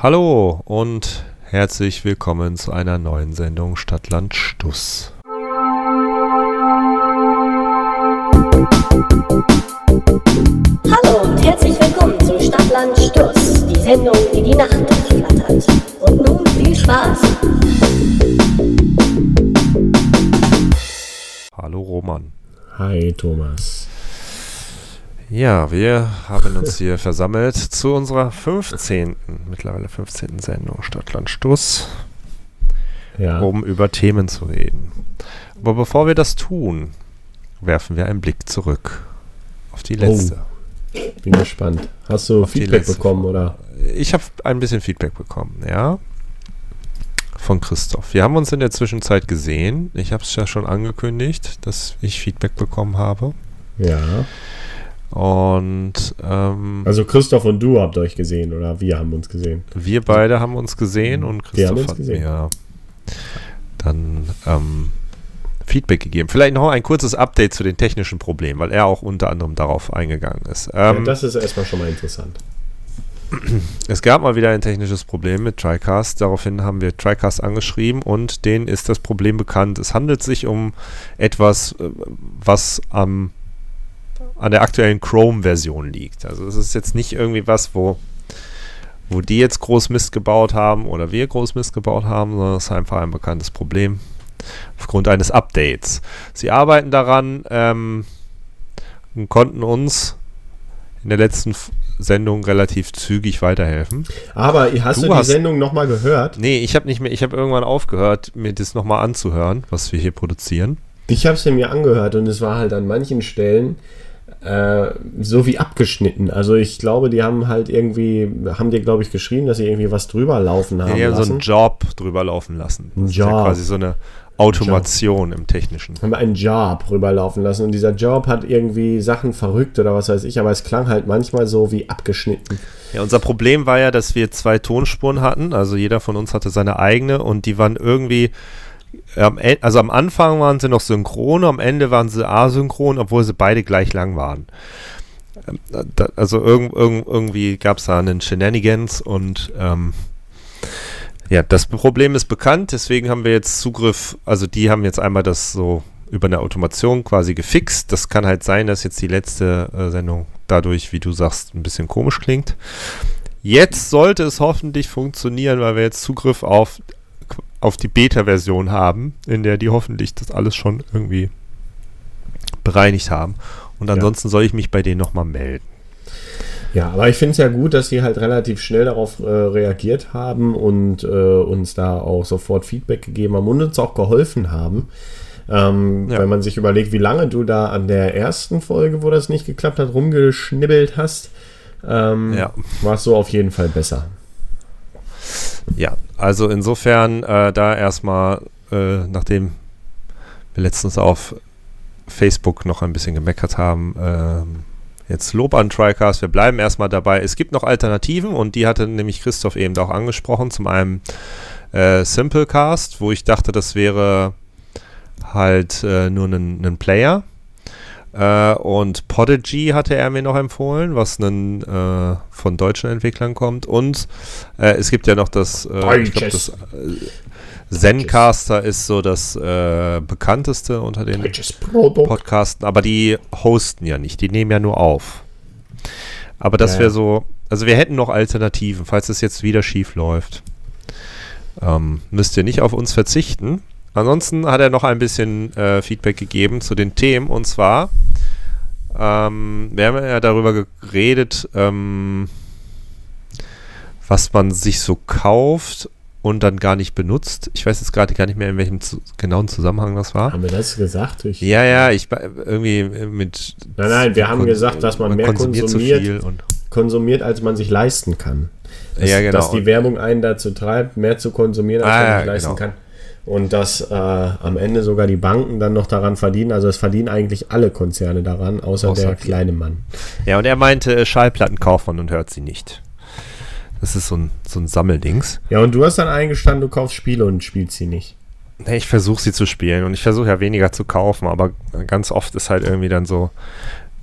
Hallo und herzlich willkommen zu einer neuen Sendung Stadtland Stuss. Hallo und herzlich willkommen zu Stadtland Stuss, die Sendung, die die Nacht durchflattert. Und nun viel Spaß. Hallo Roman. Hi Thomas. Ja, wir haben uns hier versammelt zu unserer 15., mittlerweile 15. Sendung Stadtland Stuss, Ja. um über Themen zu reden. Aber bevor wir das tun, werfen wir einen Blick zurück auf die letzte. Bin gespannt. Hast du Auf Feedback bekommen oder? Ich habe ein bisschen Feedback bekommen, ja. Von Christoph. Wir haben uns in der Zwischenzeit gesehen. Ich habe es ja schon angekündigt, dass ich Feedback bekommen habe. Ja. Und ähm, Also Christoph und du habt euch gesehen oder wir haben uns gesehen. wir beide haben uns gesehen und Christoph uns hat gesehen. mir dann ähm, Feedback gegeben. Vielleicht noch ein kurzes Update zu den technischen Problemen, weil er auch unter anderem darauf eingegangen ist. ja, Ähm, das ist erstmal schon mal interessant. Es gab mal wieder ein technisches Problem mit TriCast. Daraufhin haben wir TriCast angeschrieben und denen ist das Problem bekannt. Es handelt sich um etwas, äh, was am, an der aktuellen Chrome-Version liegt. Also es ist jetzt nicht irgendwie was, wo, wo die jetzt groß Mist gebaut haben oder wir groß Mist gebaut haben, sondern es ist einfach ein bekanntes Problem aufgrund eines Updates. Sie arbeiten daran ähm, und konnten uns in der letzten Sendung relativ zügig weiterhelfen. Aber hast Du du, die hast- Sendung nochmal gehört? Nee, ich habe nicht mehr, ich habe irgendwann aufgehört, mir das nochmal anzuhören, was wir hier produzieren. Ich habe sie mir angehört und es war halt an manchen Stellen äh, so wie abgeschnitten. Also ich glaube, die haben halt irgendwie, haben dir glaube ich geschrieben, dass sie irgendwie was drüber laufen haben Die haben so lassen. einen Job drüber laufen lassen. Das Ein ist ja Job. quasi so eine Automation im Technischen. haben einen Job rüberlaufen lassen und dieser Job hat irgendwie Sachen verrückt oder was weiß ich, aber es klang halt manchmal so wie abgeschnitten. Ja, unser Problem war ja, dass wir zwei Tonspuren hatten. Also jeder von uns hatte seine eigene und die waren irgendwie. Also am Anfang waren sie noch synchron, am Ende waren sie asynchron, obwohl sie beide gleich lang waren. Ähm, also irgend, irgend, irgendwie gab es da einen Shenanigans und ähm, ja, das Problem ist bekannt, deswegen haben wir jetzt Zugriff, also die haben jetzt einmal das so über eine Automation quasi gefixt. Das kann halt sein, dass jetzt die letzte äh, Sendung dadurch, wie du sagst, ein bisschen komisch klingt. Jetzt sollte es hoffentlich funktionieren, weil wir jetzt Zugriff auf, auf die Beta-Version haben, in der die hoffentlich das alles schon irgendwie bereinigt haben. Und Ja. ansonsten soll ich mich bei denen nochmal melden. Ja, aber ich finde es ja gut, dass sie halt relativ schnell darauf äh, reagiert haben und äh, uns da auch sofort Feedback gegeben haben und uns auch geholfen haben. Ähm, Ja. Wenn man sich überlegt, wie lange du da an der ersten Folge, wo das nicht geklappt hat, rumgeschnibbelt hast, ähm, Ja. war es so auf jeden Fall besser. Ja, also insofern äh, da erstmal, äh, nachdem wir letztens auf Facebook noch ein bisschen gemeckert haben, ähm, jetzt Lob an TriCast, wir bleiben erstmal dabei. Es gibt noch Alternativen und die hatte nämlich Christoph eben auch angesprochen. Zum einen äh, Simplecast, wo ich dachte, das wäre halt äh, nur ein, ein Player. Äh, und Podigy hatte er mir noch empfohlen, was einen, äh, von deutschen Entwicklern kommt. Und äh, es gibt ja noch das, äh, ich glaub, das äh, Zencaster ist so das äh, bekannteste unter den. Podcasten, aber die hosten ja nicht, die nehmen ja nur auf. Aber das wäre so, also wir hätten noch Alternativen, falls es jetzt wieder schief läuft. Ähm, müsst ihr nicht auf uns verzichten. Ansonsten hat er noch ein bisschen äh, Feedback gegeben zu den Themen und zwar, ähm, wir haben ja darüber geredet, ähm, was man sich so kauft und dann gar nicht benutzt. Ich weiß jetzt gerade gar nicht mehr, in welchem zu genauen Zusammenhang das war. Haben wir das gesagt? Ich, Ja, ja, ich irgendwie mit. Nein, nein, wir haben gesagt, dass man mehr konsumiert konsumiert. konsumiert, als man sich leisten kann. Dass, Ja, genau. dass die Werbung einen dazu treibt, mehr zu konsumieren, als Ah, man ja, sich leisten genau. kann. Und dass äh, am Ende sogar die Banken dann noch daran verdienen. Also es verdienen eigentlich alle Konzerne daran, außer, Außer der kleine Mann. Ja, und er meinte, äh, Schallplatten kauft man und hört sie nicht. Das ist so ein, so ein Sammeldings. Ja, und du hast dann eingestanden, du kaufst Spiele und spielst sie nicht. Ich versuche sie zu spielen und ich versuche ja weniger zu kaufen, aber ganz oft ist halt irgendwie dann so.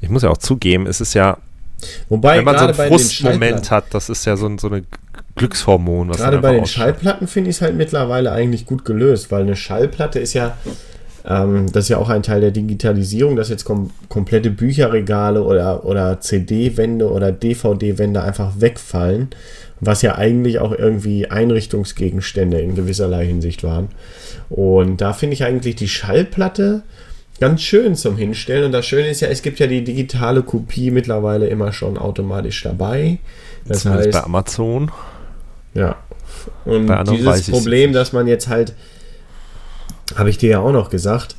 Ich muss ja auch zugeben, es ist ja, Wobei wenn man so einen Frustmoment hat, das ist ja so, so eine Glückshormon. Was Gerade bei den Schallplatten finde ich es halt mittlerweile eigentlich gut gelöst, weil eine Schallplatte ist ja, ähm, das ist ja auch ein Teil der Digitalisierung, dass jetzt kom komplette Bücherregale oder, oder CD-Wände oder DVD-Wände einfach wegfallen, was ja eigentlich auch irgendwie Einrichtungsgegenstände in gewisserlei Hinsicht waren. Und da finde ich eigentlich die Schallplatte ganz schön zum Hinstellen. Und das Schöne ist ja, es gibt ja die digitale Kopie mittlerweile immer schon automatisch dabei. Das Zumindest heißt, bei Amazon. Ja. Und dieses Problem, dass man jetzt halt, habe ich dir ja auch noch gesagt,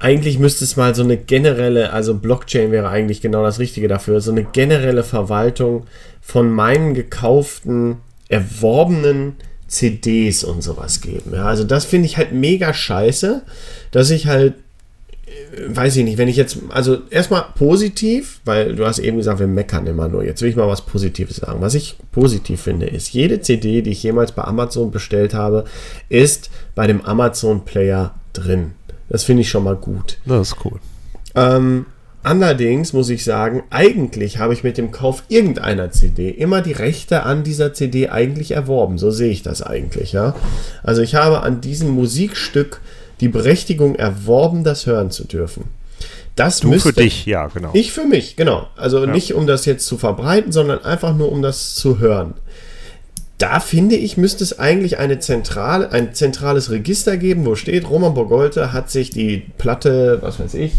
eigentlich müsste es mal so eine generelle, also Blockchain wäre eigentlich genau das Richtige dafür, so eine generelle Verwaltung von meinen gekauften, erworbenen CDs und sowas geben. Ja, also das finde ich halt mega scheiße, dass ich halt weiß ich nicht, wenn ich jetzt, also erstmal positiv, weil du hast eben gesagt, wir meckern immer nur. Jetzt will ich mal was Positives sagen. Was ich positiv finde, ist, jede CD, die ich jemals bei Amazon bestellt habe, ist bei dem Amazon Player drin. Das finde ich schon mal gut. Das ist cool. Ähm, allerdings muss ich sagen, eigentlich habe ich mit dem Kauf irgendeiner CD immer die Rechte an dieser CD eigentlich erworben. So sehe ich das eigentlich, ja. Also ich habe an diesem Musikstück die Berechtigung erworben, das hören zu dürfen. Das du müsste, für dich, ja, genau. Ich für mich, genau. Also ja. nicht um das jetzt zu verbreiten, sondern einfach nur um das zu hören. Da finde ich, müsste es eigentlich eine zentrale, ein zentrales Register geben, wo steht, Roman Bogolte hat sich die Platte, was weiß ich,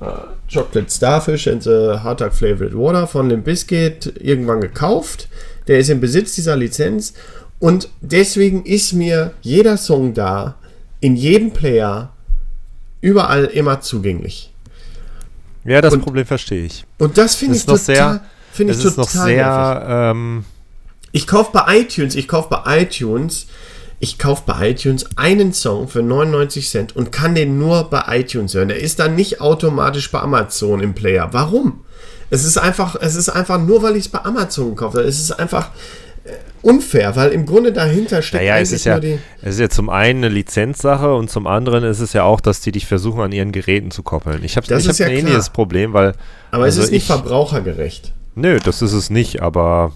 uh, Chocolate Starfish and the Hardtag Flavored Water von Limp Bizkit irgendwann gekauft. Der ist im Besitz dieser Lizenz und deswegen ist mir jeder Song da, in jedem Player überall immer zugänglich. Ja, das und, Problem verstehe ich. Und das finde ich, total, find ich total. Noch sehr, ähm, ich kaufe bei iTunes, ich kaufe bei iTunes, ich kaufe bei iTunes einen Song für 99 Cent und kann den nur bei iTunes hören. Der ist dann nicht automatisch bei Amazon im Player. Warum? Es ist einfach, es ist einfach nur, weil ich es bei Amazon gekauft habe. Es ist einfach, unfair, weil im Grunde dahinter steckt naja, es ist ja, die Es ist ja zum einen eine Lizenzsache und zum anderen ist es ja auch, dass die dich versuchen, an ihren Geräten zu koppeln. Ich habe hab ja ein ähnliches Problem, weil. Aber also es ist nicht ich, verbrauchergerecht. Nö, das ist es nicht, aber.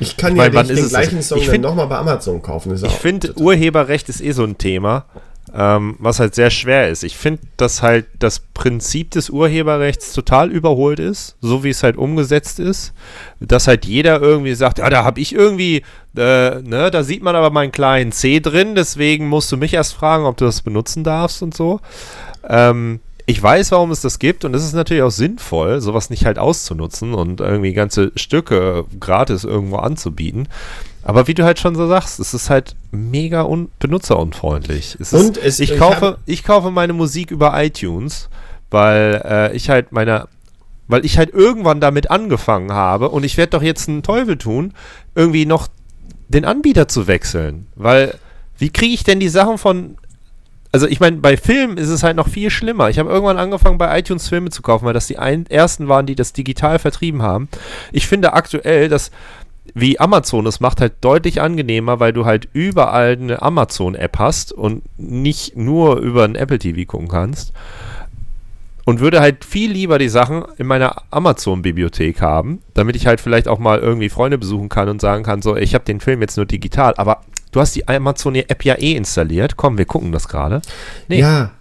Ich kann ich ja mein, den, den gleichen Song ich nochmal bei Amazon kaufen. ich finde, Urheberrecht ist eh so ein Thema ähm, was halt sehr schwer ist. Ich finde, dass halt das Prinzip des Urheberrechts total überholt ist, so wie es halt umgesetzt ist. Dass halt jeder irgendwie sagt, ja, da habe ich irgendwie, äh, ne, da sieht man aber meinen kleinen C drin, deswegen musst du mich erst fragen, ob du das benutzen darfst und so. Ähm, ich weiß, warum es das gibt und es ist natürlich auch sinnvoll, sowas nicht halt auszunutzen und irgendwie ganze Stücke gratis irgendwo anzubieten. Aber wie du halt schon so sagst, es ist halt mega benutzerunfreundlich. Es und ist, es, ich, kaufe, ich kaufe meine Musik über iTunes, weil äh, ich halt meine, weil ich halt irgendwann damit angefangen habe und ich werde doch jetzt einen Teufel tun, irgendwie noch den Anbieter zu wechseln. Weil, wie kriege ich denn die Sachen von also ich meine, bei Filmen ist es halt noch viel schlimmer. Ich habe irgendwann angefangen, bei iTunes Filme zu kaufen, weil das die ein, ersten waren, die das digital vertrieben haben. Ich finde aktuell, dass wie Amazon es macht, halt deutlich angenehmer, weil du halt überall eine Amazon-App hast und nicht nur über ein Apple TV gucken kannst. Und würde halt viel lieber die Sachen in meiner Amazon-Bibliothek haben, damit ich halt vielleicht auch mal irgendwie Freunde besuchen kann und sagen kann, so, ich habe den Film jetzt nur digital, aber du hast die Amazon-App ja eh installiert. Komm, wir gucken das gerade. Nee. Ja,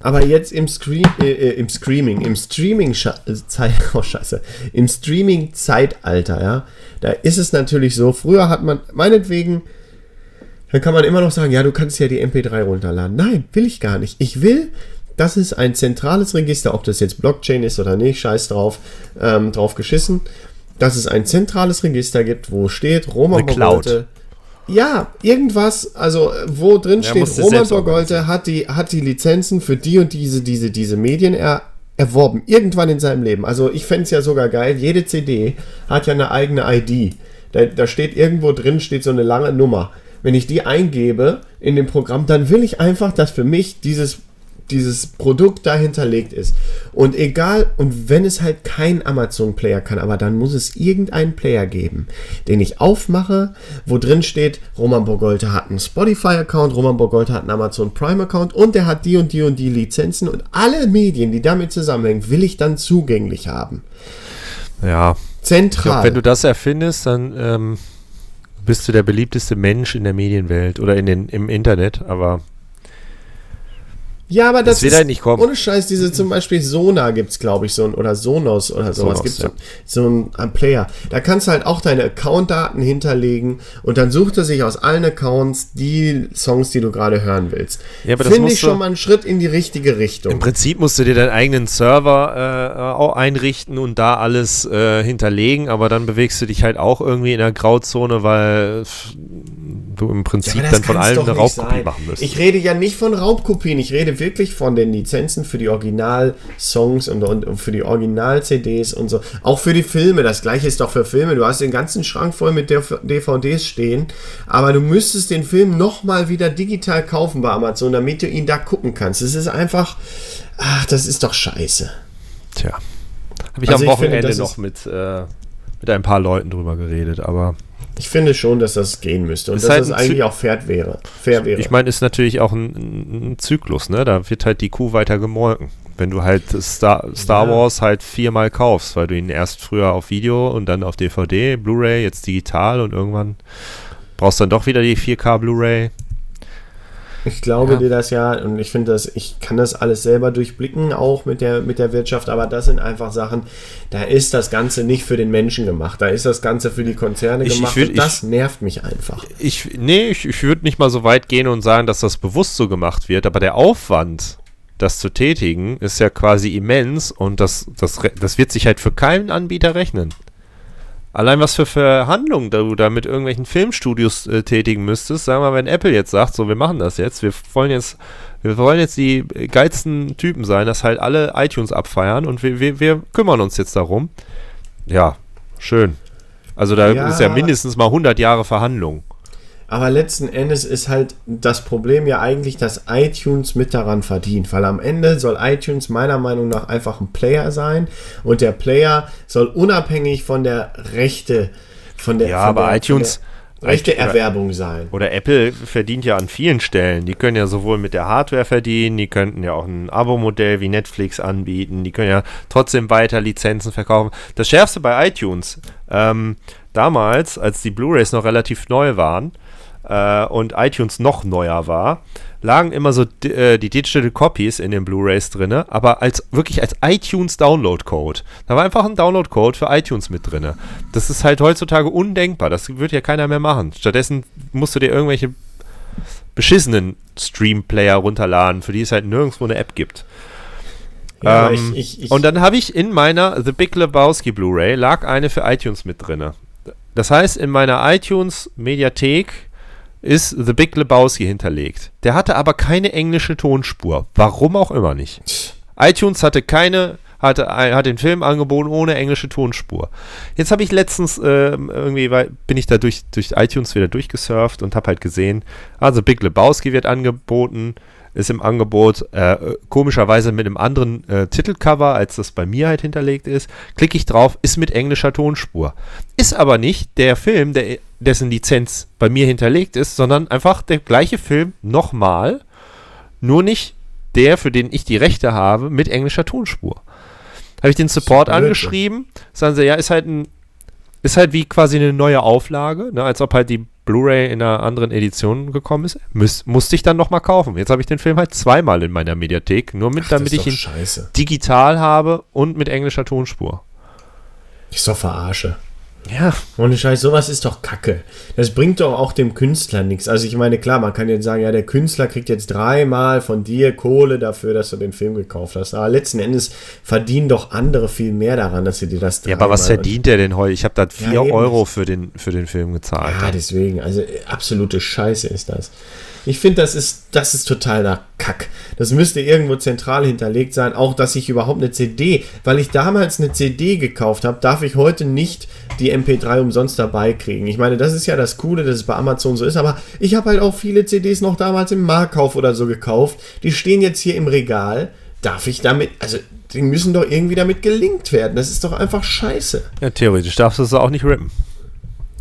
aber jetzt im Screen, äh, äh im Streaming, im Streaming Zeit, oh Scheiße, im Streaming Zeitalter, ja, da ist es natürlich so, früher hat man, meinetwegen, dann kann man immer noch sagen, ja, du kannst ja die MP3 runterladen. Nein, will ich gar nicht. Ich will, dass es ein zentrales Register, ob das jetzt Blockchain ist oder nicht, scheiß drauf, ähm, drauf geschissen, dass es ein zentrales Register gibt, wo steht, Roman Bogolte, ja, irgendwas, also wo drin steht, Roman Borgolte hat die, hat die Lizenzen für die und diese, diese, diese Medien er, erworben, irgendwann in seinem Leben. Also ich fände es ja sogar geil, jede CD hat ja eine eigene ID. Da, da steht irgendwo drin, steht so eine lange Nummer. Wenn ich die eingebe in dem Programm, dann will ich einfach, dass für mich dieses dieses Produkt dahinterlegt ist. Und egal, und wenn es halt kein Amazon-Player kann, aber dann muss es irgendeinen Player geben, den ich aufmache, wo drin steht, Roman Bogolte hat einen Spotify-Account, Roman Bogolte hat einen Amazon Prime-Account und der hat die und die und die Lizenzen und alle Medien, die damit zusammenhängen, will ich dann zugänglich haben. Ja. Zentral. Glaub, wenn du das erfindest, dann ähm, bist du der beliebteste Mensch in der Medienwelt oder in den, im Internet, aber ja, aber das, das wird ist, halt nicht kommen. Ohne Scheiß, diese zum Beispiel Sona gibt es, glaube ich, so ein, oder Sonos oder sowas. Sonos, gibt's ja. so, so ein Player. Da kannst du halt auch deine Account-Daten hinterlegen und dann sucht er sich aus allen Accounts die Songs, die du gerade hören willst. Ja, Finde ich schon mal einen Schritt in die richtige Richtung. Im Prinzip musst du dir deinen eigenen Server äh, auch einrichten und da alles äh, hinterlegen, aber dann bewegst du dich halt auch irgendwie in der Grauzone, weil du im Prinzip ja, dann von allem eine Raubkopie sein. machen müsstest. Ich rede ja nicht von Raubkopien, ich rede wirklich von den Lizenzen für die Original-Songs und, und, und, für die Original-CDs und so. Auch für die Filme, das gleiche ist doch für Filme. Du hast den ganzen Schrank voll mit DVDs stehen, aber du müsstest den Film nochmal wieder digital kaufen bei Amazon, damit du ihn da gucken kannst. Es ist einfach, ach, das ist doch scheiße. Tja. Habe ich also am Wochenende ich finde, noch mit, äh, mit ein paar Leuten drüber geredet, aber ich finde schon, dass das gehen müsste und ist dass halt das eigentlich Zy auch fair wäre. Fair wäre. Ich meine, ist natürlich auch ein, ein, Zyklus, ne? Da wird halt die Kuh weiter gemolken. Wenn du halt Star, Star ja. Wars halt viermal kaufst, weil du ihn erst früher auf Video und dann auf DVD, Blu-ray, jetzt digital und irgendwann brauchst du dann doch wieder die 4K Blu-ray. Ich glaube ja. dir das ja und ich finde das, ich kann das alles selber durchblicken, auch mit der, mit der Wirtschaft, aber das sind einfach Sachen, da ist das Ganze nicht für den Menschen gemacht, da ist das Ganze für die Konzerne ich, gemacht ich würd, und das ich, nervt mich einfach. Ich, nee, ich, ich würde nicht mal so weit gehen und sagen, dass das bewusst so gemacht wird, aber der Aufwand, das zu tätigen, ist ja quasi immens und das, das, das wird sich halt für keinen Anbieter rechnen. Allein was für Verhandlungen du da mit irgendwelchen Filmstudios äh, tätigen müsstest, sagen wir mal, wenn Apple jetzt sagt, so, wir machen das jetzt, wir wollen jetzt, wir wollen jetzt die geilsten Typen sein, dass halt alle iTunes abfeiern und wir, wir, wir kümmern uns jetzt darum. Ja, schön. Also da ja. ist ja mindestens mal 100 Jahre Verhandlung. Aber letzten Endes ist halt das Problem ja eigentlich, dass iTunes mit daran verdient, weil am Ende soll iTunes meiner Meinung nach einfach ein Player sein und der Player soll unabhängig von der Rechte, von der, ja, von aber der, iTunes rechte Erwerbung sein. Oder Apple verdient ja an vielen Stellen. Die können ja sowohl mit der Hardware verdienen, die könnten ja auch ein Abo-Modell wie Netflix anbieten, die können ja trotzdem weiter Lizenzen verkaufen. Das Schärfste bei iTunes, ähm, damals, als die Blu-rays noch relativ neu waren, äh, und iTunes noch neuer war, lagen immer so äh, die Digital Copies in den Blu-rays drin, aber als wirklich als iTunes Download Code. Da war einfach ein Download Code für iTunes mit drin. Das ist halt heutzutage undenkbar. Das wird ja keiner mehr machen. Stattdessen musst du dir irgendwelche beschissenen Stream-Player runterladen, für die es halt nirgendwo eine App gibt. Ja, ähm, ich, ich, ich und dann habe ich in meiner The Big Lebowski Blu-ray lag eine für iTunes mit drin. Das heißt, in meiner iTunes Mediathek ist The Big Lebowski hinterlegt. Der hatte aber keine englische Tonspur. Warum auch immer nicht. iTunes hatte keine, hatte, hat den Film angeboten ohne englische Tonspur. Jetzt habe ich letztens äh, irgendwie, weil, bin ich da durch, durch iTunes wieder durchgesurft und habe halt gesehen, also Big Lebowski wird angeboten, ist im Angebot, äh, komischerweise mit einem anderen äh, Titelcover, als das bei mir halt hinterlegt ist. Klicke ich drauf, ist mit englischer Tonspur. Ist aber nicht der Film, der, dessen Lizenz bei mir hinterlegt ist, sondern einfach der gleiche Film nochmal, nur nicht der, für den ich die Rechte habe, mit englischer Tonspur. Habe ich den Support angeschrieben, sagen sie, ja, ist halt ein, ist halt wie quasi eine neue Auflage, ne, als ob halt die Blu-ray in einer anderen Edition gekommen ist, muss, musste ich dann nochmal kaufen. Jetzt habe ich den Film halt zweimal in meiner Mediathek, nur mit, Ach, damit ich ihn scheiße. digital habe und mit englischer Tonspur. Ich so verarsche. Ja. Ohne Scheiß, sowas ist doch Kacke. Das bringt doch auch dem Künstler nichts. Also ich meine, klar, man kann jetzt sagen, ja, der Künstler kriegt jetzt dreimal von dir Kohle dafür, dass du den Film gekauft hast. Aber letzten Endes verdienen doch andere viel mehr daran, dass sie dir das Ja, aber was verdient der denn heute? Ich habe da 4 ja, Euro für den, für den Film gezahlt. Ja, deswegen. Also absolute Scheiße ist das. Ich finde, das ist, das ist totaler Kack. Das müsste irgendwo zentral hinterlegt sein. Auch, dass ich überhaupt eine CD, weil ich damals eine CD gekauft habe, darf ich heute nicht die MP3 umsonst dabei kriegen. Ich meine, das ist ja das Coole, dass es bei Amazon so ist, aber ich habe halt auch viele CDs noch damals im Marktkauf oder so gekauft. Die stehen jetzt hier im Regal. Darf ich damit, also die müssen doch irgendwie damit gelinkt werden. Das ist doch einfach scheiße. Ja, theoretisch darfst du es auch nicht rippen.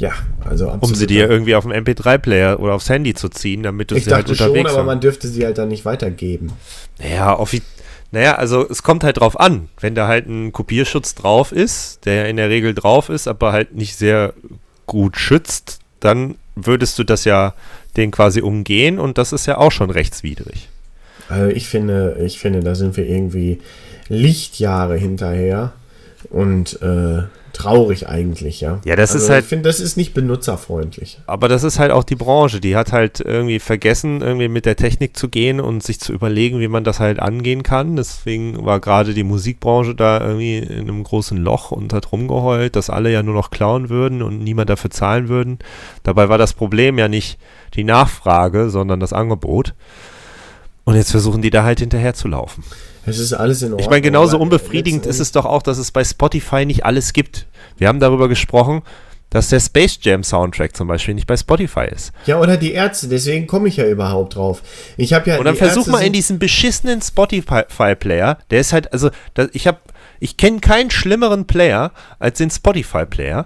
Ja, also absolut. Um sie dir irgendwie auf dem MP3-Player oder aufs Handy zu ziehen, damit du ich sie halt unterwegs schon, aber man dürfte sie halt dann nicht weitergeben. Naja, naja, also es kommt halt drauf an. Wenn da halt ein Kopierschutz drauf ist, der in der Regel drauf ist, aber halt nicht sehr gut schützt, dann würdest du das ja den quasi umgehen und das ist ja auch schon rechtswidrig. Also ich finde, ich finde, da sind wir irgendwie Lichtjahre hinterher und äh, traurig eigentlich, ja. Ja, das also ist halt. Ich finde, das ist nicht benutzerfreundlich. Aber das ist halt auch die Branche, die hat halt irgendwie vergessen, irgendwie mit der Technik zu gehen und sich zu überlegen, wie man das halt angehen kann. Deswegen war gerade die Musikbranche da irgendwie in einem großen Loch und hat rumgeheult, dass alle ja nur noch klauen würden und niemand dafür zahlen würden. Dabei war das Problem ja nicht die Nachfrage, sondern das Angebot. Und jetzt versuchen die da halt hinterher zu laufen. Es ist alles in Ordnung. Ich meine, genauso unbefriedigend ist es doch auch, dass es bei Spotify nicht alles gibt. Wir haben darüber gesprochen, dass der Space Jam Soundtrack zum Beispiel nicht bei Spotify ist. Ja, oder die Ärzte, deswegen komme ich ja überhaupt drauf. Ich habe ja. Und dann versuch Ärzte mal in diesen beschissenen Spotify-Player, der ist halt, also, ich habe, ich kenne keinen schlimmeren Player als den Spotify-Player.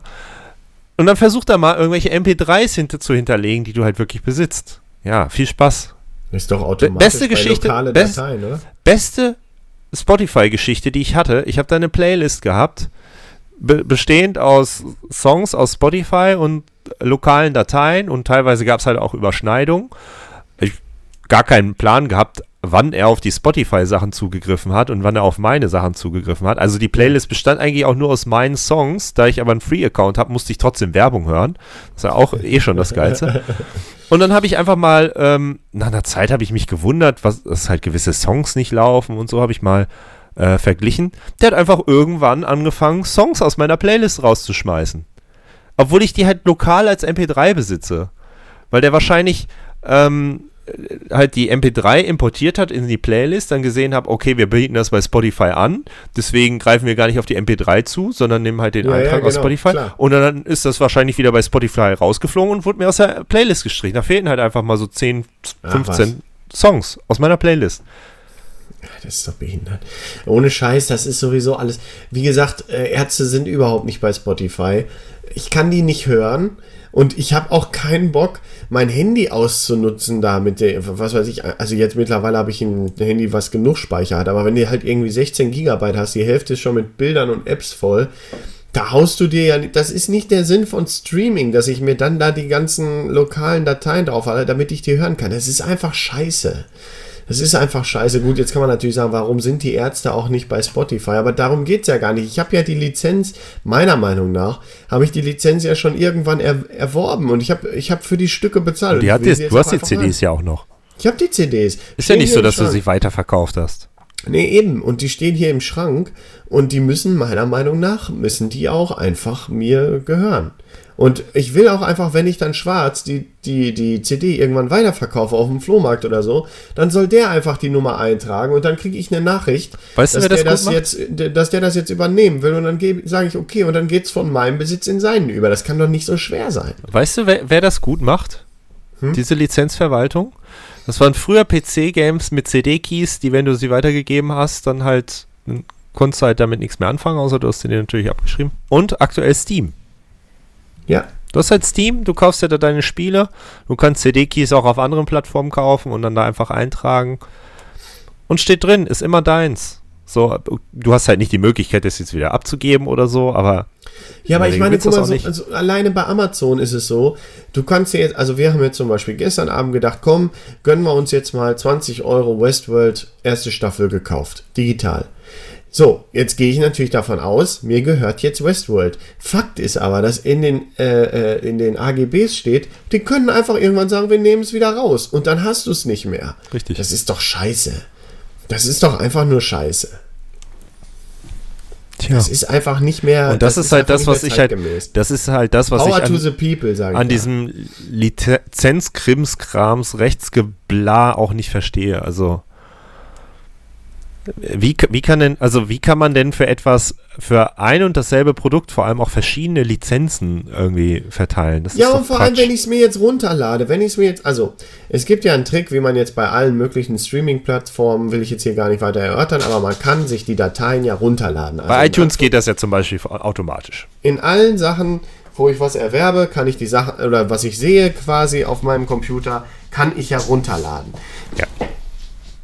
Und dann versuch da mal irgendwelche MP3s hinter, zu hinterlegen, die du halt wirklich besitzt. Ja, viel Spaß. Ist doch automatisch beste Geschichte, best, Dateien, oder? Beste Spotify-Geschichte, die ich hatte. Ich habe da eine Playlist gehabt, be bestehend aus Songs aus Spotify und lokalen Dateien und teilweise gab es halt auch Überschneidungen. Ich gar keinen Plan gehabt, wann er auf die Spotify-Sachen zugegriffen hat und wann er auf meine Sachen zugegriffen hat. Also die Playlist bestand eigentlich auch nur aus meinen Songs. Da ich aber einen Free-Account habe, musste ich trotzdem Werbung hören. Das ist ja auch eh schon das Geilste. Und dann habe ich einfach mal, ähm, nach einer Zeit habe ich mich gewundert, was, dass halt gewisse Songs nicht laufen und so habe ich mal äh, verglichen. Der hat einfach irgendwann angefangen, Songs aus meiner Playlist rauszuschmeißen. Obwohl ich die halt lokal als MP3 besitze. Weil der wahrscheinlich ähm, halt die MP3 importiert hat in die Playlist, dann gesehen habe, okay, wir bieten das bei Spotify an, deswegen greifen wir gar nicht auf die MP3 zu, sondern nehmen halt den ja, Eintrag ja, genau, aus Spotify. Klar. Und dann ist das wahrscheinlich wieder bei Spotify rausgeflogen und wurde mir aus der Playlist gestrichen. Da fehlten halt einfach mal so 10, 15 Ach, Songs aus meiner Playlist. Das ist doch behindert. Ohne Scheiß, das ist sowieso alles. Wie gesagt, äh, Ärzte sind überhaupt nicht bei Spotify. Ich kann die nicht hören. Und ich habe auch keinen Bock, mein Handy auszunutzen da mit der, was weiß ich, also jetzt mittlerweile habe ich ein Handy, was genug Speicher hat, aber wenn du halt irgendwie 16 Gigabyte hast, die Hälfte ist schon mit Bildern und Apps voll, da haust du dir ja, das ist nicht der Sinn von Streaming, dass ich mir dann da die ganzen lokalen Dateien drauf halte, damit ich die hören kann. Das ist einfach scheiße. Das ist einfach scheiße. Gut, jetzt kann man natürlich sagen, warum sind die Ärzte auch nicht bei Spotify? Aber darum geht es ja gar nicht. Ich habe ja die Lizenz, meiner Meinung nach, habe ich die Lizenz ja schon irgendwann er, erworben und ich habe ich hab für die Stücke bezahlt. Die hat jetzt, du hast die CDs an. ja auch noch. Ich habe die CDs. Ist ja nicht so, dass du sie weiterverkauft hast. Nee, eben. Und die stehen hier im Schrank und die müssen meiner Meinung nach, müssen die auch einfach mir gehören. Und ich will auch einfach, wenn ich dann schwarz die, die, die CD irgendwann weiterverkaufe auf dem Flohmarkt oder so, dann soll der einfach die Nummer eintragen und dann kriege ich eine Nachricht, weißt dass, du, der das, das jetzt, dass der das jetzt übernehmen will und dann sage ich, okay, und dann geht es von meinem Besitz in seinen über. Das kann doch nicht so schwer sein. Weißt du, wer, wer das gut macht? Hm? Diese Lizenzverwaltung? Das waren früher PC-Games mit CD-Keys, die, wenn du sie weitergegeben hast, dann halt konntest du halt damit nichts mehr anfangen, außer du hast sie dir natürlich abgeschrieben. Und aktuell Steam. Ja. Du hast halt Steam, du kaufst ja da deine Spiele, du kannst CD-Keys auch auf anderen Plattformen kaufen und dann da einfach eintragen. Und steht drin, ist immer deins. So, du hast halt nicht die Möglichkeit, das jetzt wieder abzugeben oder so, aber. Ja, aber ich meine, guck mal, so, also alleine bei Amazon ist es so, du kannst ja jetzt, also wir haben jetzt zum Beispiel gestern Abend gedacht, komm, gönnen wir uns jetzt mal 20 Euro Westworld erste Staffel gekauft, digital. So, jetzt gehe ich natürlich davon aus, mir gehört jetzt Westworld. Fakt ist aber, dass in den, äh, äh in den AGBs steht, die können einfach irgendwann sagen, wir nehmen es wieder raus und dann hast du es nicht mehr. Richtig. Das ist doch scheiße. Das ist doch einfach nur scheiße. Tja. Das ist einfach nicht mehr. Und das, das ist, halt das, was ich halt. Das ist halt das, was Power ich an, people, an diesem Lizenzkrimskrams Rechtsgebla auch nicht verstehe. Also. Wie, wie kann denn, also wie kann man denn für etwas, für ein und dasselbe Produkt vor allem auch verschiedene Lizenzen irgendwie verteilen? Das ja, und vor allem, wenn ich es mir jetzt runterlade, wenn ich es mir jetzt, also es gibt ja einen Trick, wie man jetzt bei allen möglichen Streaming-Plattformen, will ich jetzt hier gar nicht weiter erörtern, aber man kann sich die Dateien ja runterladen. Also bei iTunes geht das ja zum Beispiel automatisch. In allen Sachen, wo ich was erwerbe, kann ich die Sachen, oder was ich sehe quasi auf meinem Computer, kann ich ja runterladen. Ja.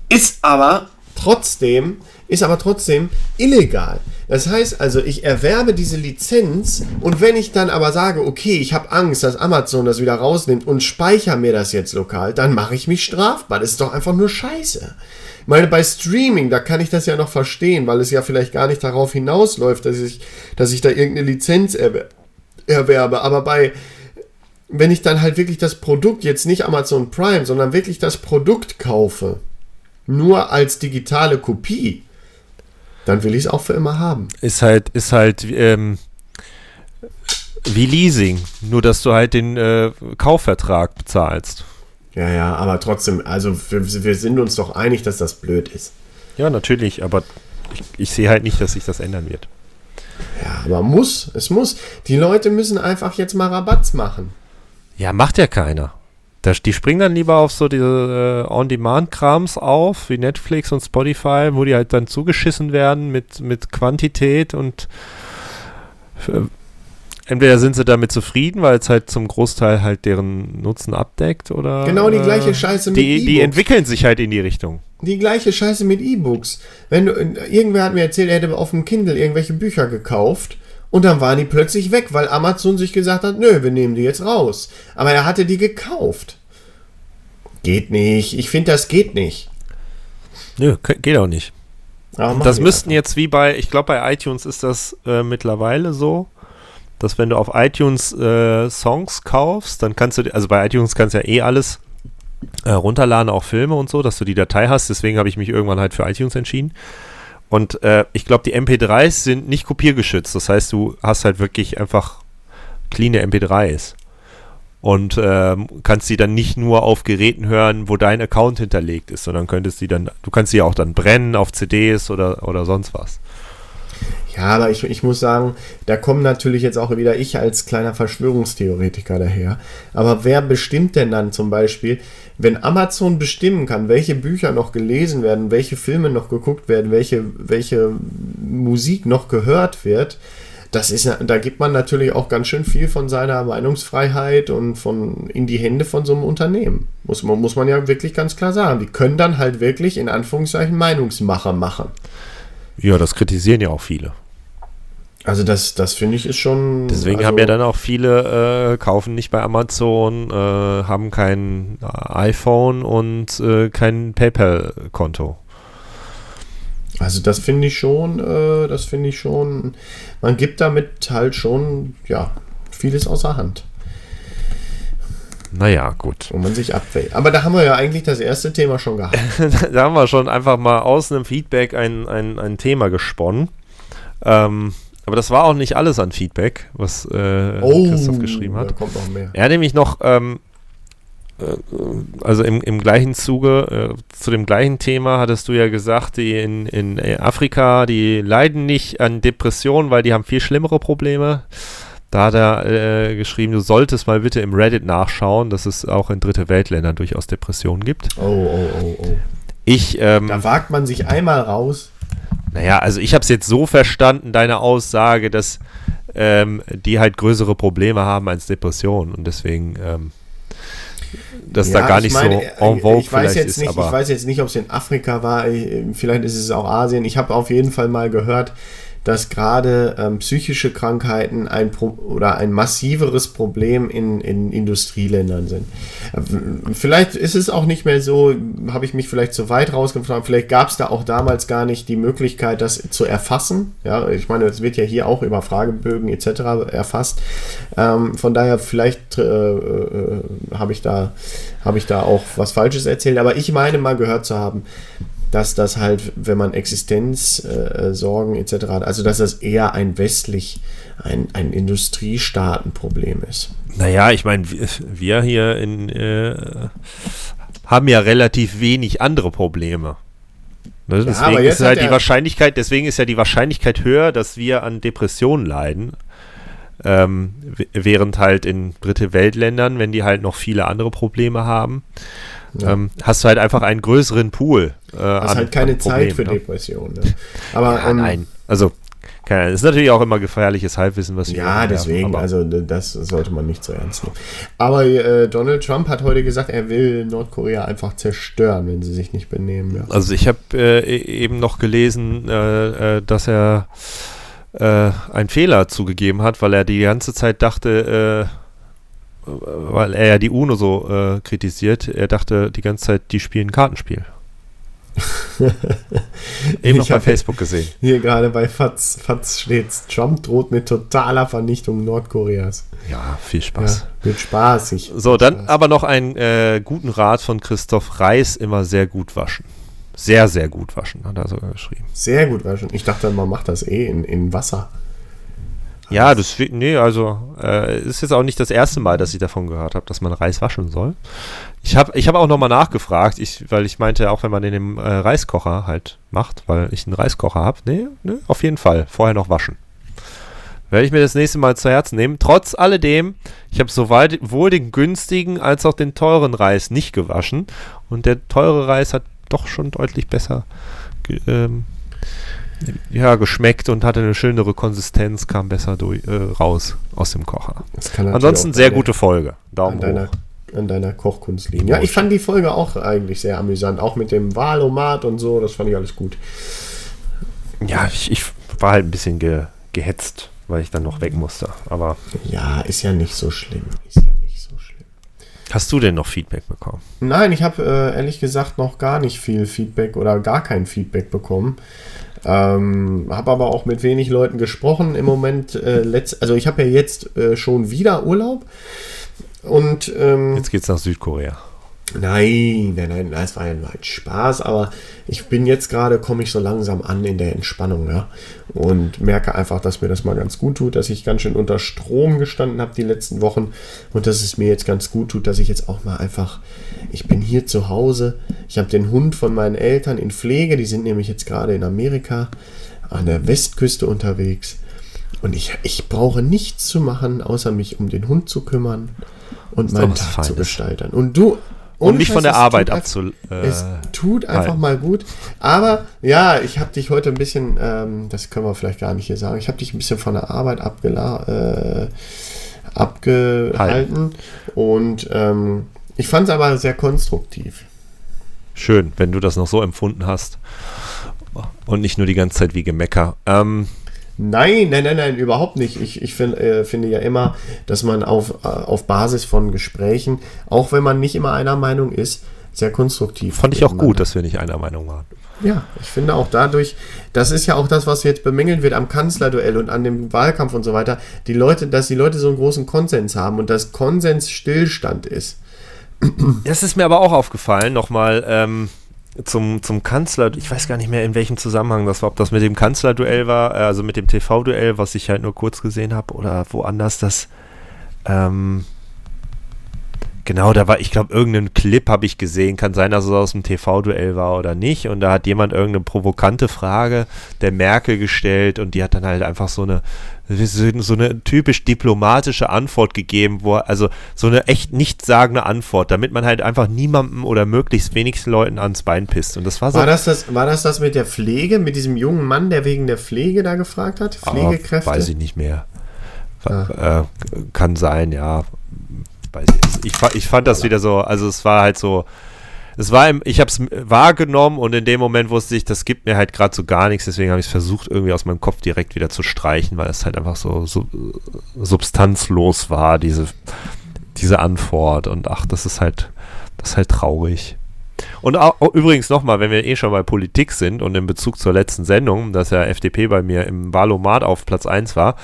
Ist aber trotzdem ist aber trotzdem illegal. Das heißt also, ich erwerbe diese Lizenz und wenn ich dann aber sage, okay, ich habe Angst, dass Amazon das wieder rausnimmt und speichere mir das jetzt lokal, dann mache ich mich strafbar. Das ist doch einfach nur Scheiße. Ich meine, bei Streaming, da kann ich das ja noch verstehen, weil es ja vielleicht gar nicht darauf hinausläuft, dass ich, dass ich da irgendeine Lizenz erwer erwerbe. Aber bei, wenn ich dann halt wirklich das Produkt, jetzt nicht Amazon Prime, sondern wirklich das Produkt kaufe, nur als digitale Kopie, dann will ich es auch für immer haben. Ist halt, ist halt ähm, wie Leasing, nur dass du halt den äh, Kaufvertrag bezahlst. Ja, ja, aber trotzdem, also wir, wir, sind uns doch einig, dass das blöd ist. Ja, natürlich, aber ich, ich sehe halt nicht, dass sich das ändern wird. Ja, aber muss, es muss. Die Leute müssen einfach jetzt mal Rabatz machen. Ja, macht ja keiner. Das, die springen dann lieber auf so diese äh, On-Demand-Krams auf, wie Netflix und Spotify, wo die halt dann zugeschissen werden mit, mit Quantität und äh, entweder sind sie damit zufrieden, weil es halt zum Großteil halt deren Nutzen abdeckt oder. Genau die gleiche äh, Scheiße mit Die, die entwickeln sich halt in die Richtung. Die gleiche Scheiße mit E-Books. Wenn du, irgendwer hat mir erzählt, er hätte auf dem Kindle irgendwelche Bücher gekauft und dann waren die plötzlich weg, weil Amazon sich gesagt hat, nö, wir nehmen die jetzt raus. Aber er hatte die gekauft. Geht nicht. Ich finde, das geht nicht. Nö, geht auch nicht. das müssten einfach. jetzt wie bei, ich glaube bei iTunes ist das äh, mittlerweile so, dass wenn du auf iTunes äh, Songs kaufst, dann kannst du, also bei iTunes kannst du ja eh alles äh, runterladen, auch Filme und so, dass du die Datei hast. Deswegen habe ich mich irgendwann halt für iTunes entschieden. Und äh, ich glaube, die MP3s sind nicht kopiergeschützt. Das heißt, du hast halt wirklich einfach clean MP3s. Und ähm, kannst sie dann nicht nur auf Geräten hören, wo dein Account hinterlegt ist, sondern könntest sie dann, du kannst sie auch dann brennen auf CDs oder, oder sonst was. Ja, aber ich, ich muss sagen, da kommen natürlich jetzt auch wieder ich als kleiner Verschwörungstheoretiker daher. Aber wer bestimmt denn dann zum Beispiel, wenn Amazon bestimmen kann, welche Bücher noch gelesen werden, welche Filme noch geguckt werden, welche, welche Musik noch gehört wird, das ist, da gibt man natürlich auch ganz schön viel von seiner Meinungsfreiheit und von in die Hände von so einem Unternehmen. Muss man, muss man ja wirklich ganz klar sagen. Die können dann halt wirklich in Anführungszeichen Meinungsmacher machen. Ja, das kritisieren ja auch viele. Also das, das finde ich ist schon. Deswegen also haben ja dann auch viele äh, kaufen nicht bei Amazon, äh, haben kein iPhone und äh, kein PayPal-Konto. Also das finde ich schon, äh, das finde ich schon. Man gibt damit halt schon, ja, vieles außer Hand. Naja, gut. Wo man sich abwählt. Aber da haben wir ja eigentlich das erste Thema schon gehabt. da haben wir schon einfach mal aus einem Feedback ein, ein, ein Thema gesponnen. Ähm, aber das war auch nicht alles an Feedback, was äh, oh, Christoph geschrieben hat. Da kommt noch mehr. Er hat nämlich noch, ähm, äh, also im, im gleichen Zuge, äh, zu dem gleichen Thema hattest du ja gesagt, die in, in Afrika, die leiden nicht an Depressionen, weil die haben viel schlimmere Probleme. Da hat er äh, geschrieben, du solltest mal bitte im Reddit nachschauen, dass es auch in dritte Weltländern durchaus Depressionen gibt. Oh, oh, oh, oh. Ich, ähm, da wagt man sich einmal raus. Naja, also ich habe es jetzt so verstanden, deine Aussage, dass ähm, die halt größere Probleme haben als Depressionen und deswegen, ähm, dass ja, da gar nicht meine, so en vogue ich weiß jetzt ist, nicht, Ich weiß jetzt nicht, ob es in Afrika war, vielleicht ist es auch Asien. Ich habe auf jeden Fall mal gehört, dass gerade ähm, psychische Krankheiten ein Pro oder ein massiveres Problem in, in Industrieländern sind. Äh, vielleicht ist es auch nicht mehr so, habe ich mich vielleicht zu weit rausgefragt, vielleicht gab es da auch damals gar nicht die Möglichkeit, das zu erfassen. Ja, ich meine, es wird ja hier auch über Fragebögen etc. erfasst. Ähm, von daher, vielleicht äh, äh, habe ich, da, hab ich da auch was Falsches erzählt, aber ich meine mal gehört zu haben, dass das halt, wenn man Existenzsorgen äh, etc. hat, also dass das eher ein westlich, ein, ein Industriestaatenproblem ist. Naja, ich meine, wir hier in, äh, haben ja relativ wenig andere Probleme. Ne? Deswegen ja, ist halt die Wahrscheinlichkeit, deswegen ist ja die Wahrscheinlichkeit höher, dass wir an Depressionen leiden. Ähm, während halt in dritte Weltländern, wenn die halt noch viele andere Probleme haben, ja. ähm, hast du halt einfach einen größeren Pool. Äh, hast an, halt keine Zeit für ne? Depressionen. Ne? Aber ja, ähm, nein, also keine, ist natürlich auch immer gefährliches Halbwissen, was wir Ja, deswegen, also das sollte man nicht so ernst nehmen. Aber äh, Donald Trump hat heute gesagt, er will Nordkorea einfach zerstören, wenn sie sich nicht benehmen. Ja. Also ich habe äh, e-, eben noch gelesen, äh, äh, dass er äh, einen Fehler zugegeben hat, weil er die ganze Zeit dachte, äh, weil er ja die UNO so kritisiert, er dachte die ganze Zeit, die spielen Kartenspiel. Eben noch bei Facebook gesehen. Hier gerade bei FATS, FATS steht, Trump droht mit totaler Vernichtung Nordkoreas. Ja, viel Spaß. Ja, wird spaßig. So, dann Spaß. aber noch einen äh, guten Rat von Christoph Reis, immer sehr gut waschen. Sehr, sehr gut waschen, hat er sogar geschrieben. Sehr gut waschen. Ich dachte, man macht das eh in, in Wasser. Ja, das, nee, also äh, ist jetzt auch nicht das erste Mal, dass ich davon gehört habe, dass man Reis waschen soll. Ich habe ich hab auch nochmal nachgefragt, ich, weil ich meinte, auch wenn man den im äh, Reiskocher halt macht, weil ich einen Reiskocher habe, nee, nee, auf jeden Fall, vorher noch waschen. Werde ich mir das nächste Mal zu Herzen nehmen. Trotz alledem, ich habe sowohl den günstigen als auch den teuren Reis nicht gewaschen. Und der teure Reis hat doch schon deutlich besser ähm, ja, geschmeckt und hatte eine schönere Konsistenz, kam besser durch, äh, raus aus dem Kocher. Ansonsten sehr gute Folge. Daumen an deiner, hoch. An deiner Kochkunstlinie. Ja, ich fand die Folge auch eigentlich sehr amüsant. Auch mit dem Wahlomat und so, das fand ich alles gut. Ja, ich, ich war halt ein bisschen ge, gehetzt, weil ich dann noch weg musste. Aber. Ja, ist ja nicht so schlimm. Ist ja nicht so schlimm. Hast du denn noch Feedback bekommen? Nein, ich habe äh, ehrlich gesagt noch gar nicht viel Feedback oder gar kein Feedback bekommen. Ähm, habe aber auch mit wenig Leuten gesprochen im Moment. Äh, letzt, also ich habe ja jetzt äh, schon wieder Urlaub. Und ähm, jetzt geht's nach Südkorea. Nein, nein, nein, das war ja nur ein Spaß, aber ich bin jetzt gerade, komme ich so langsam an in der Entspannung, ja. Und merke einfach, dass mir das mal ganz gut tut, dass ich ganz schön unter Strom gestanden habe die letzten Wochen und dass es mir jetzt ganz gut tut, dass ich jetzt auch mal einfach, ich bin hier zu Hause, ich habe den Hund von meinen Eltern in Pflege, die sind nämlich jetzt gerade in Amerika an der Westküste unterwegs und ich, ich brauche nichts zu machen, außer mich um den Hund zu kümmern und meinen Tag Feines. zu gestalten. Und du, um mich von der Arbeit abzu. Äh, es tut einfach mal gut. Aber ja, ich habe dich heute ein bisschen, ähm, das können wir vielleicht gar nicht hier sagen, ich habe dich ein bisschen von der Arbeit abgela äh, abgehalten. Halten. Und ähm, ich fand es aber sehr konstruktiv. Schön, wenn du das noch so empfunden hast. Und nicht nur die ganze Zeit wie Gemecker. Ähm, Nein, nein, nein, nein, überhaupt nicht. Ich, ich find, äh, finde ja immer, dass man auf, äh, auf Basis von Gesprächen, auch wenn man nicht immer einer Meinung ist, sehr konstruktiv. Fand ich auch gut, dass wir nicht einer Meinung waren. Ja, ich finde auch dadurch, das ist ja auch das, was jetzt bemängelt wird am Kanzlerduell und an dem Wahlkampf und so weiter, die Leute, dass die Leute so einen großen Konsens haben und dass Konsens Stillstand ist. Das ist mir aber auch aufgefallen, nochmal, ähm, zum, zum Kanzler, ich weiß gar nicht mehr in welchem Zusammenhang das war, ob das mit dem Kanzlerduell war, äh, also mit dem TV-Duell, was ich halt nur kurz gesehen habe, oder woanders das. Ähm, genau, da war, ich glaube, irgendeinen Clip habe ich gesehen. Kann sein, dass es aus dem TV-Duell war oder nicht. Und da hat jemand irgendeine provokante Frage der Merkel gestellt und die hat dann halt einfach so eine so eine typisch diplomatische Antwort gegeben, wo also so eine echt nichtssagende Antwort, damit man halt einfach niemandem oder möglichst wenigsten Leuten ans Bein pisst. Und das war so. War das das, war das, das mit der Pflege, mit diesem jungen Mann, der wegen der Pflege da gefragt hat? Ah, Pflegekräfte? Oh, weiß ich nicht mehr. Ah. Äh, kann sein, ja. Weiß ich, ich, ich fand das wieder so, also es war halt so es war, im, ich habe es wahrgenommen und in dem Moment wusste ich, das gibt mir halt gerade so gar nichts, deswegen habe ich es versucht, irgendwie aus meinem Kopf direkt wieder zu streichen, weil es halt einfach so, so substanzlos war, diese, diese Antwort. Und ach, das ist halt, das ist halt traurig. Und auch, übrigens nochmal, wenn wir eh schon bei Politik sind und in Bezug zur letzten Sendung, dass ja FDP bei mir im Wahlomat auf Platz 1 war,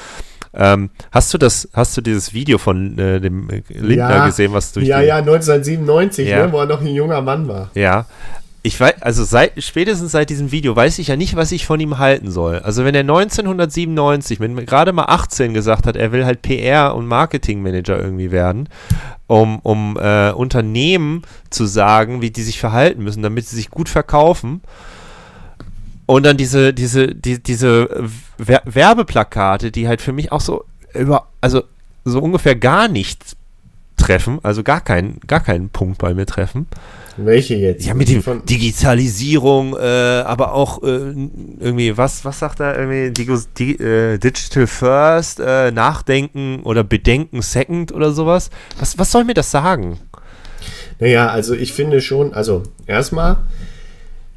ähm, hast du das, hast du dieses Video von äh, dem Lindner ja, gesehen, was durch Ja, ja, 1997, ja. Ne, wo er noch ein junger Mann war. Ja. Ich weiß, also seit, spätestens seit diesem Video weiß ich ja nicht, was ich von ihm halten soll. Also wenn er 1997 mit gerade mal 18 gesagt hat, er will halt PR und Marketingmanager irgendwie werden, um, um äh, Unternehmen zu sagen, wie die sich verhalten müssen, damit sie sich gut verkaufen. Und dann diese, diese, die, diese Werbeplakate, die halt für mich auch so über, also so ungefähr gar nichts treffen, also gar keinen, gar keinen Punkt bei mir treffen. Welche jetzt? Ja, mit dem Digitalisierung, äh, aber auch äh, irgendwie, was, was sagt er irgendwie, Digi äh, Digital First, äh, Nachdenken oder Bedenken Second oder sowas. Was, was soll mir das sagen? Naja, also ich finde schon, also erstmal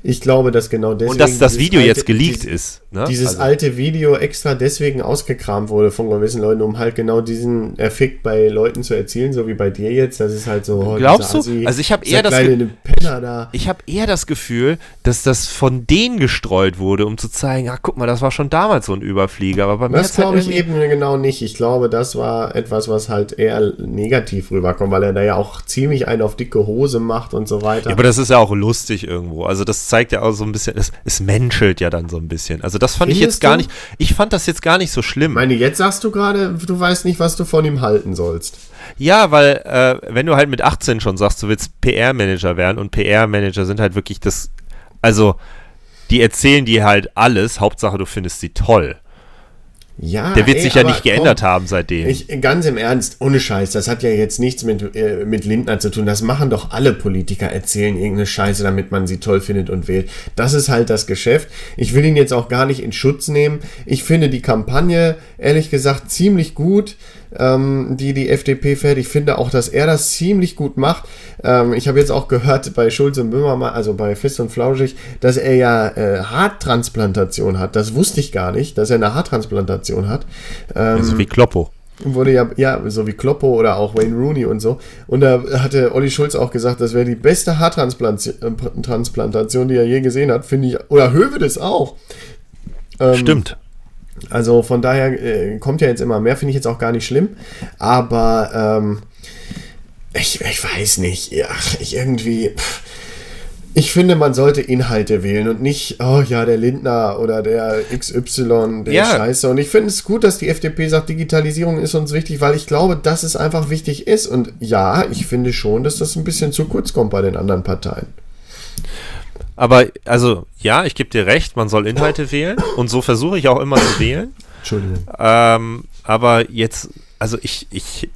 ich glaube, dass genau deswegen. Und dass das Video alte, jetzt geleakt dieses, ist. Ne? Dieses also. alte Video extra deswegen ausgekramt wurde von gewissen Leuten, um halt genau diesen Effekt bei Leuten zu erzielen, so wie bei dir jetzt. Das ist halt so. Oh, Glaubst du? Also ich habe eher das. Da. Ich habe eher das Gefühl, dass das von denen gestreut wurde, um zu zeigen, ach guck mal, das war schon damals so ein Überflieger. Aber bei mir das glaube halt ich eben genau nicht. Ich glaube, das war etwas, was halt eher negativ rüberkommt, weil er da ja auch ziemlich einen auf dicke Hose macht und so weiter. Ja, aber das ist ja auch lustig irgendwo. Also das zeigt ja auch so ein bisschen, es, es menschelt ja dann so ein bisschen. Also das fand Findest ich jetzt gar du? nicht, ich fand das jetzt gar nicht so schlimm. Ich meine, jetzt sagst du gerade, du weißt nicht, was du von ihm halten sollst. Ja, weil äh, wenn du halt mit 18 schon sagst, du willst PR-Manager werden und PR-Manager sind halt wirklich das, also die erzählen dir halt alles, Hauptsache du findest sie toll. Ja, der wird ey, sich ja nicht geändert komm, haben seitdem. Ich, ganz im Ernst, ohne Scheiß, das hat ja jetzt nichts mit, äh, mit Lindner zu tun. Das machen doch alle Politiker, erzählen irgendeine Scheiße, damit man sie toll findet und wählt. Das ist halt das Geschäft. Ich will ihn jetzt auch gar nicht in Schutz nehmen. Ich finde die Kampagne, ehrlich gesagt, ziemlich gut ähm, die die FDP fährt. Ich finde auch, dass er das ziemlich gut macht. Ähm, ich habe jetzt auch gehört bei Schulz und Böhmermann, also bei Fest und Flauschig, dass er ja äh, Haartransplantation hat. Das wusste ich gar nicht, dass er eine Haartransplantation hat. Ähm, also wie Kloppo wurde ja, ja, so wie Kloppo oder auch Wayne Rooney und so. Und da hatte Olli Schulz auch gesagt, das wäre die beste Haartransplantation, die er je gesehen hat, finde ich. Oder Höwe das auch. Ähm, Stimmt. Also von daher äh, kommt ja jetzt immer mehr, finde ich jetzt auch gar nicht schlimm. Aber ähm, ich, ich weiß nicht. Ja, ich irgendwie. Pff, ich finde, man sollte Inhalte wählen und nicht, oh ja, der Lindner oder der XY, der ja. Scheiße. Und ich finde es gut, dass die FDP sagt, Digitalisierung ist uns wichtig, weil ich glaube, dass es einfach wichtig ist. Und ja, ich finde schon, dass das ein bisschen zu kurz kommt bei den anderen Parteien. Aber also ja, ich gebe dir recht, man soll Inhalte wählen und so versuche ich auch immer zu wählen. Entschuldigung. Ähm, aber jetzt, also ich, ich,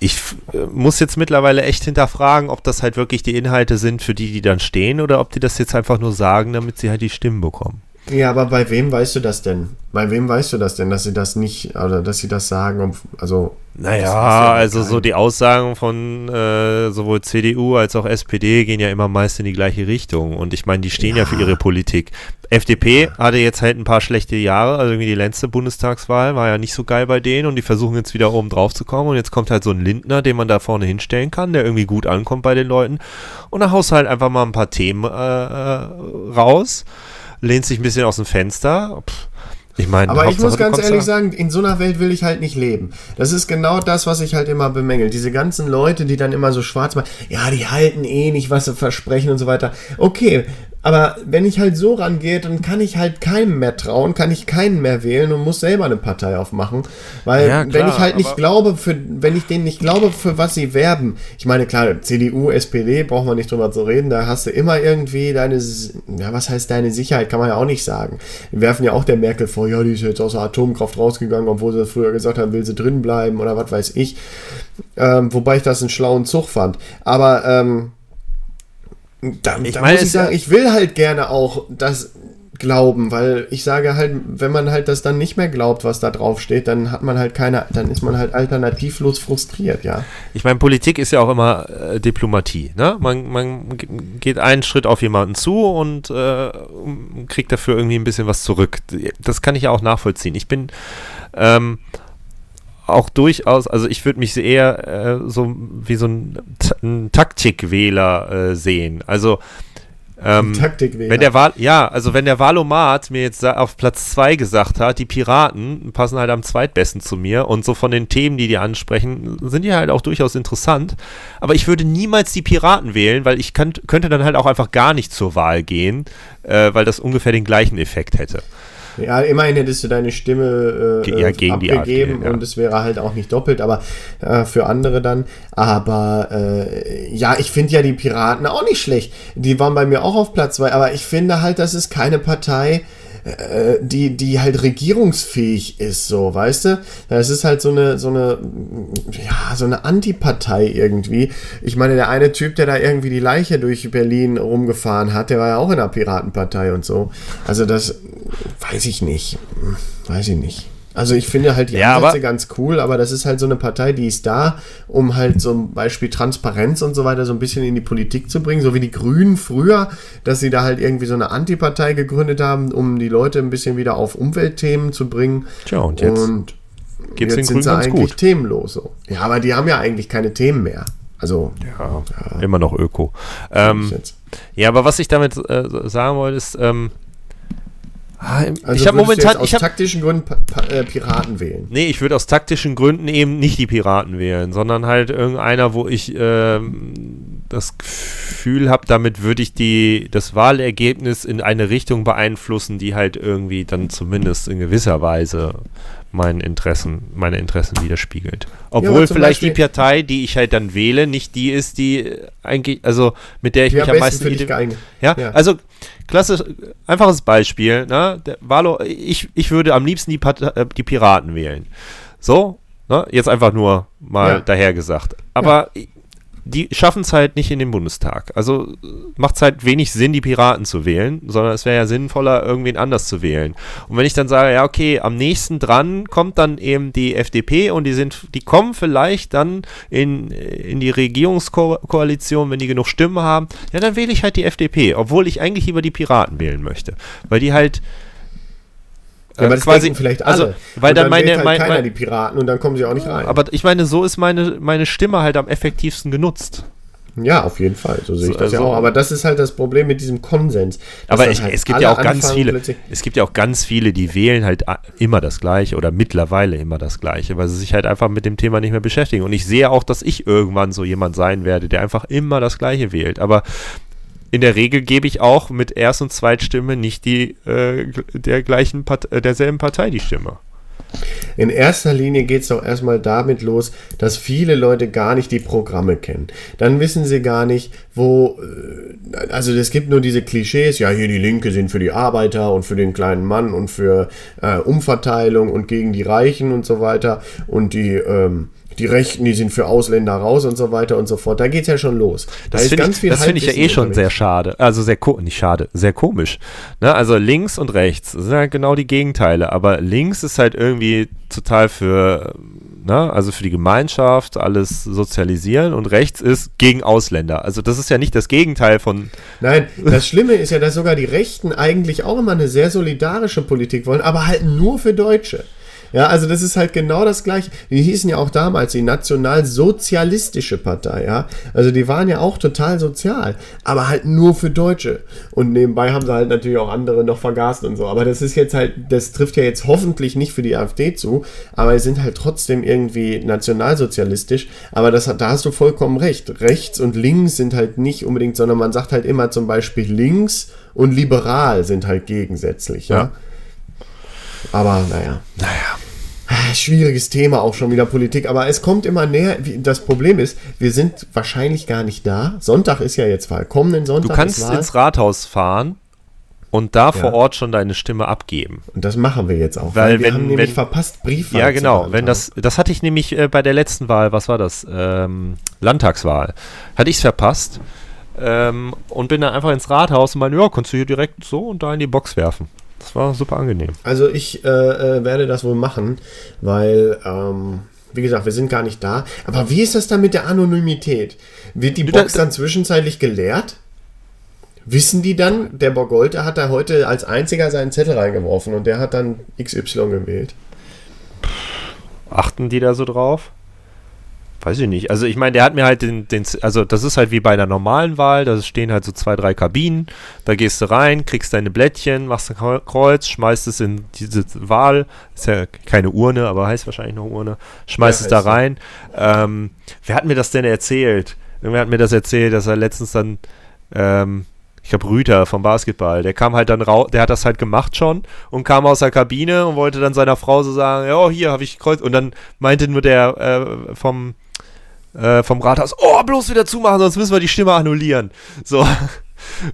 ich äh, muss jetzt mittlerweile echt hinterfragen, ob das halt wirklich die Inhalte sind, für die die dann stehen oder ob die das jetzt einfach nur sagen, damit sie halt die Stimmen bekommen. Ja, aber bei wem weißt du das denn? Bei wem weißt du das denn, dass sie das nicht, oder dass sie das sagen? Also. Naja, ja also kein... so die Aussagen von äh, sowohl CDU als auch SPD gehen ja immer meist in die gleiche Richtung. Und ich meine, die stehen ja. ja, für ihre Politik. FDP ja. hatte jetzt halt ein paar schlechte Jahre, also irgendwie die letzte Bundestagswahl war ja nicht so geil bei denen und die versuchen jetzt wieder oben drauf zu kommen. Und jetzt kommt halt so ein Lindner, den man da vorne hinstellen kann, der irgendwie gut ankommt bei den Leuten. Und dann haust halt einfach mal ein paar Themen äh, äh raus lehnt sich ein bisschen aus dem Fenster. Pff, ich meine, aber Hauptsache, ich muss ganz ehrlich sagen, in so einer Welt will ich halt nicht leben. Das ist genau das, was ich halt immer bemängel. Diese ganzen Leute, die dann immer so schwarz machen, ja, die halten eh nicht, was sie versprechen und so weiter. Okay, aber wenn ich halt so rangehe, dann kann ich halt keinem mehr trauen, kann ich keinen mehr wählen und muss selber eine Partei aufmachen. Weil ja, klar, wenn ich halt nicht glaube, für, wenn ich denen nicht glaube, für was sie werben, ich meine, klar, CDU, SPD, brauchen wir nicht drüber zu reden, da hast du immer irgendwie deine, ja, was heißt deine Sicherheit, kann man ja auch nicht sagen. Wir werfen ja auch der Merkel vor, ja, die ist jetzt aus der Atomkraft rausgegangen, obwohl sie früher gesagt haben, will sie drin bleiben oder was weiß ich. Ähm, wobei ich das einen schlauen Zug fand. Aber, ähm, da, ich da muss ich sagen, ich will halt gerne auch das glauben, weil ich sage halt, wenn man halt das dann nicht mehr glaubt, was da drauf steht, dann hat man halt keine, dann ist man halt alternativlos frustriert, ja. Ich meine, Politik ist ja auch immer äh, Diplomatie, ne? Man, man geht einen Schritt auf jemanden zu und äh, kriegt dafür irgendwie ein bisschen was zurück. Das kann ich ja auch nachvollziehen. Ich bin ähm, auch durchaus, also ich würde mich eher äh, so wie so ein, ein Taktikwähler äh, sehen. Also ähm, Taktikwähler. Wenn der Wahl, ja, also wenn der Wahlomat mir jetzt auf Platz 2 gesagt hat, die Piraten passen halt am zweitbesten zu mir und so von den Themen, die die ansprechen, sind die halt auch durchaus interessant. Aber ich würde niemals die Piraten wählen, weil ich könnt, könnte dann halt auch einfach gar nicht zur Wahl gehen, äh, weil das ungefähr den gleichen Effekt hätte. Ja, immerhin hättest du deine Stimme äh, ja, gegen abgegeben ja. und es wäre halt auch nicht doppelt, aber äh, für andere dann. Aber äh, ja, ich finde ja die Piraten auch nicht schlecht. Die waren bei mir auch auf Platz 2, aber ich finde halt, das ist keine Partei, äh, die, die halt regierungsfähig ist, so, weißt du? Das ist halt so eine, so eine, ja, so eine Antipartei irgendwie. Ich meine, der eine Typ, der da irgendwie die Leiche durch Berlin rumgefahren hat, der war ja auch in der Piratenpartei und so. Also das weiß ich nicht. Weiß ich nicht. Also ich finde halt die ja, Ansätze ganz cool, aber das ist halt so eine Partei, die ist da, um halt zum Beispiel Transparenz und so weiter so ein bisschen in die Politik zu bringen, so wie die Grünen früher, dass sie da halt irgendwie so eine Antipartei gegründet haben, um die Leute ein bisschen wieder auf Umweltthemen zu bringen. Tja, und jetzt, und jetzt den sind sie ganz eigentlich gut. themenlos so. Ja, aber die haben ja eigentlich keine Themen mehr. Also Ja, immer noch Öko. Ähm, ja, aber was ich damit äh, sagen wollte, ist, ähm, Also ich habe momentan, jetzt aus ich habe taktischen Gründen pa pa äh, Piraten wählen. Nee, ich würde aus taktischen Gründen eben nicht die Piraten wählen, sondern halt irgendeiner, wo ich ähm, das Gefühl habe, damit würde ich die, das Wahlergebnis in eine Richtung beeinflussen, die halt irgendwie dann zumindest in gewisser Weise meinen Interessen, meine Interessen widerspiegelt. Obwohl zum vielleicht die Beispiel- Partei, die ich halt dann wähle, nicht die ist, die äh, eigentlich, also mit der ich mich am meisten für dich ide- geeignet? ja, Ja. also klassisch, einfaches Beispiel, ne? Der Valo, ich, ich würde am liebsten die, Part äh, die Piraten wählen. So, ne? Jetzt einfach nur mal Ja. dahergesagt. Aber die schaffen es halt nicht in den Bundestag. Also macht es halt wenig Sinn, die Piraten zu wählen, sondern es wäre ja sinnvoller, irgendwen anders zu wählen. Und wenn ich dann sage, ja, okay, am nächsten dran kommt dann eben die FDP und die sind, die kommen vielleicht dann in, in die Regierungskoalition, wenn die genug Stimmen haben, ja, dann wähle ich halt die FDP, obwohl ich eigentlich lieber die Piraten wählen möchte. Weil die halt Ja, aber das quasi, vielleicht alle. also, weil Und dann meine, halt mein, keiner mein, die Piraten und dann kommen sie auch nicht rein. aber ich meine, so ist meine, meine Stimme halt am effektivsten genutzt. Ja, auf jeden Fall. So sehe ich So, das ja also- auch. Aber das ist halt das Problem mit diesem Konsens. Aber dann ich, halt es gibt ja auch ganz viele, es gibt ja auch ganz viele, die wählen halt immer das Gleiche oder mittlerweile immer das Gleiche, weil sie sich halt einfach mit dem Thema nicht mehr beschäftigen. Und ich sehe auch, dass ich irgendwann so jemand sein werde, der einfach immer das Gleiche wählt. Aber in der Regel gebe ich auch mit Erst- und Zweitstimme nicht die äh, der gleichen Part äh, derselben Partei die Stimme. In erster Linie geht es doch erstmal damit los, dass viele Leute gar nicht die Programme kennen. Dann wissen sie gar nicht, wo. äh, Also es gibt nur diese Klischees, ja, hier die Linke sind für die Arbeiter und für den kleinen Mann und für äh, Umverteilung und gegen die Reichen und so weiter. Und die. Ähm, die Rechten, die sind für Ausländer raus und so weiter und so fort. Da geht es ja schon los. Da Das ist finde ganz ich, viel das find ich ja eh schon sehr schade. Also sehr nicht schade, sehr komisch. Ne? Also links und rechts das sind halt genau die Gegenteile. Aber links ist halt irgendwie total für, ne? also für die Gemeinschaft, alles sozialisieren und rechts ist gegen Ausländer. Also das ist ja nicht das Gegenteil von. Nein, das Schlimme ist ja, dass sogar die Rechten eigentlich auch immer eine sehr solidarische Politik wollen, aber halt nur für Deutsche. Ja, also das ist halt genau das gleiche. Die hießen ja auch damals die Nationalsozialistische Partei, ja. Also die waren ja auch total sozial, aber halt nur für Deutsche. Und nebenbei haben sie halt natürlich auch andere noch vergaßt und so. Aber das ist jetzt halt, das trifft ja jetzt hoffentlich nicht für die AfD zu, aber sie sind halt trotzdem irgendwie nationalsozialistisch. Aber das, da hast du vollkommen recht. Rechts und links sind halt nicht unbedingt, sondern man sagt halt immer zum Beispiel links und liberal sind halt gegensätzlich, ja. Ja. Aber naja. Naja. Schwieriges Thema auch schon wieder Politik, aber es kommt immer näher. Das Problem ist, wir sind wahrscheinlich gar nicht da. Sonntag ist ja jetzt Wahl. Kommenden Du Sonntag kannst ist Wahl. ins Rathaus fahren und da vor Ja. Ort schon deine Stimme abgeben. Und das machen wir jetzt auch. Weil wir wenn- haben nämlich wenn- verpasst, Briefwahl Ja, genau. Wenn das, das hatte ich nämlich äh, bei der letzten Wahl, was war das? Ähm, Landtagswahl. Hatte ich es verpasst ähm, und bin dann einfach ins Rathaus und meine, ja, kannst du hier direkt so und da in die Box werfen. Das war super angenehm. Also ich äh, äh, werde das wohl machen, weil, ähm, wie gesagt, wir sind gar nicht da. Aber wie ist das dann mit der Anonymität? Wird die Box dann zwischenzeitlich geleert? Wissen die dann, der Borgolte hat da heute als einziger seinen Zettel reingeworfen und der hat dann XY gewählt? Achten die da so drauf? Weiß ich nicht. Also ich meine, der hat mir halt den, den, also das ist halt wie bei einer normalen Wahl, da stehen halt so zwei, drei Kabinen, da gehst du rein, kriegst deine Blättchen, machst ein Kreu- Kreuz, schmeißt es in diese Wahl, ist ja keine Urne, aber heißt wahrscheinlich noch Urne, schmeißt Ja, es da rein. Ähm, wer hat mir das denn erzählt? Irgendwer hat mir das erzählt, dass er letztens dann, ähm, ich glaube Rüter vom Basketball, der kam halt dann raus, der hat das halt gemacht schon und kam aus der Kabine und wollte dann seiner Frau so sagen, ja, oh, hier habe ich Kreuz und dann meinte nur der äh, vom äh, vom Rathaus, oh, bloß wieder zumachen, sonst müssen wir die Stimme annullieren. So,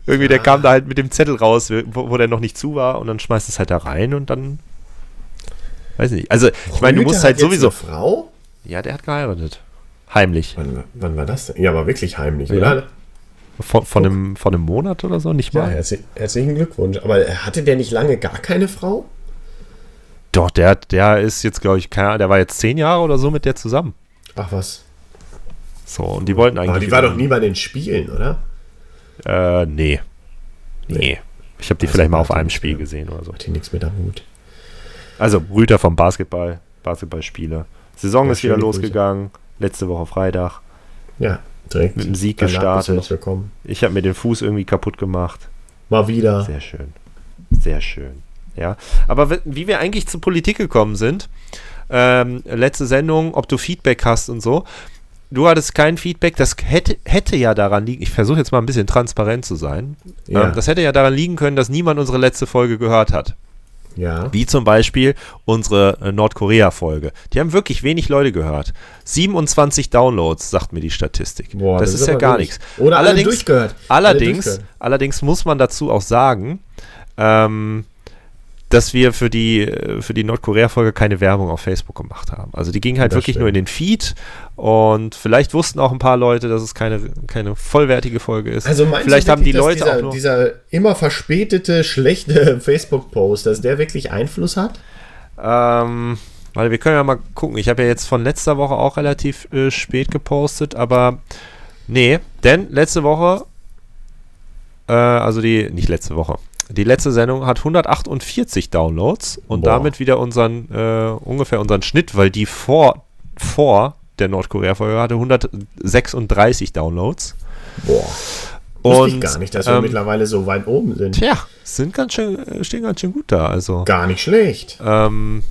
Irgendwie, der kam da halt mit dem Zettel raus, wo, wo der noch nicht zu war und dann schmeißt es halt da rein und dann. Weiß nicht. Also, ich meine, du musst halt sowieso. Eine Frau? Ja, der hat geheiratet. Heimlich. Wann, wann war das denn? Ja, aber wirklich heimlich, ja. oder? Von, von, einem, von einem Monat oder so, nicht mal. Ja, herzlich, herzlichen Glückwunsch. Aber hatte der nicht lange gar keine Frau? Doch, der, der ist jetzt, glaube ich, keine, der war jetzt zehn Jahre oder so mit der zusammen. Ach was. So, und die wollten eigentlich. Aber die war doch nie bei den Spielen, oder? Äh, nee. Nee. Ich habe die also vielleicht mal auf einem Spiel mehr. gesehen oder so. Hat die nichts mit am Hut. Also, Brüter vom Basketball, Basketballspieler. Saison ja, ist wieder losgegangen. Grüße. Letzte Woche Freitag. Ja, direkt. Mit dem Sieg gestartet. Ich habe mir den Fuß irgendwie kaputt gemacht. Mal wieder. Sehr schön. Sehr schön. Ja. Aber wie wir eigentlich zur Politik gekommen sind, ähm, letzte Sendung, ob du Feedback hast und so du hattest kein Feedback. Das hätte, hätte ja daran liegen, ich versuche jetzt mal ein bisschen transparent zu sein. Ja. Ähm, das hätte ja daran liegen können, dass niemand unsere letzte Folge gehört hat. Ja. Wie zum Beispiel unsere äh, Nordkorea-Folge. Die haben wirklich wenig Leute gehört. 27 Downloads, sagt mir die Statistik. Boah, das, das, ist, ja gar nichts. Oder allerdings, alle durchgehört. Allerdings, alle durchgehört. allerdings muss man dazu auch sagen, ähm, dass wir für die, für die Nordkorea-Folge keine Werbung auf Facebook gemacht haben. Also die ging halt das wirklich stimmt. nur in den Feed und vielleicht wussten auch ein paar Leute, dass es keine, keine vollwertige Folge ist. Also vielleicht haben die Leute dieser, auch nur dieser immer verspätete, schlechte Facebook-Post, dass der wirklich Einfluss hat? Ähm, weil wir können ja mal gucken. Ich habe ja jetzt von letzter Woche auch relativ äh, spät gepostet, aber nee, denn letzte Woche, äh, also die, nicht letzte Woche, die letzte Sendung hat 148 Downloads und Boah. damit wieder unseren, äh, ungefähr unseren Schnitt, weil die vor, vor der Nordkorea-Folge hatte 136 Downloads. Boah. Und ich gar nicht, dass wir ähm, mittlerweile so weit oben sind. Tja, sind ganz schön, äh, stehen ganz schön gut da. Also. Gar nicht schlecht. Ähm,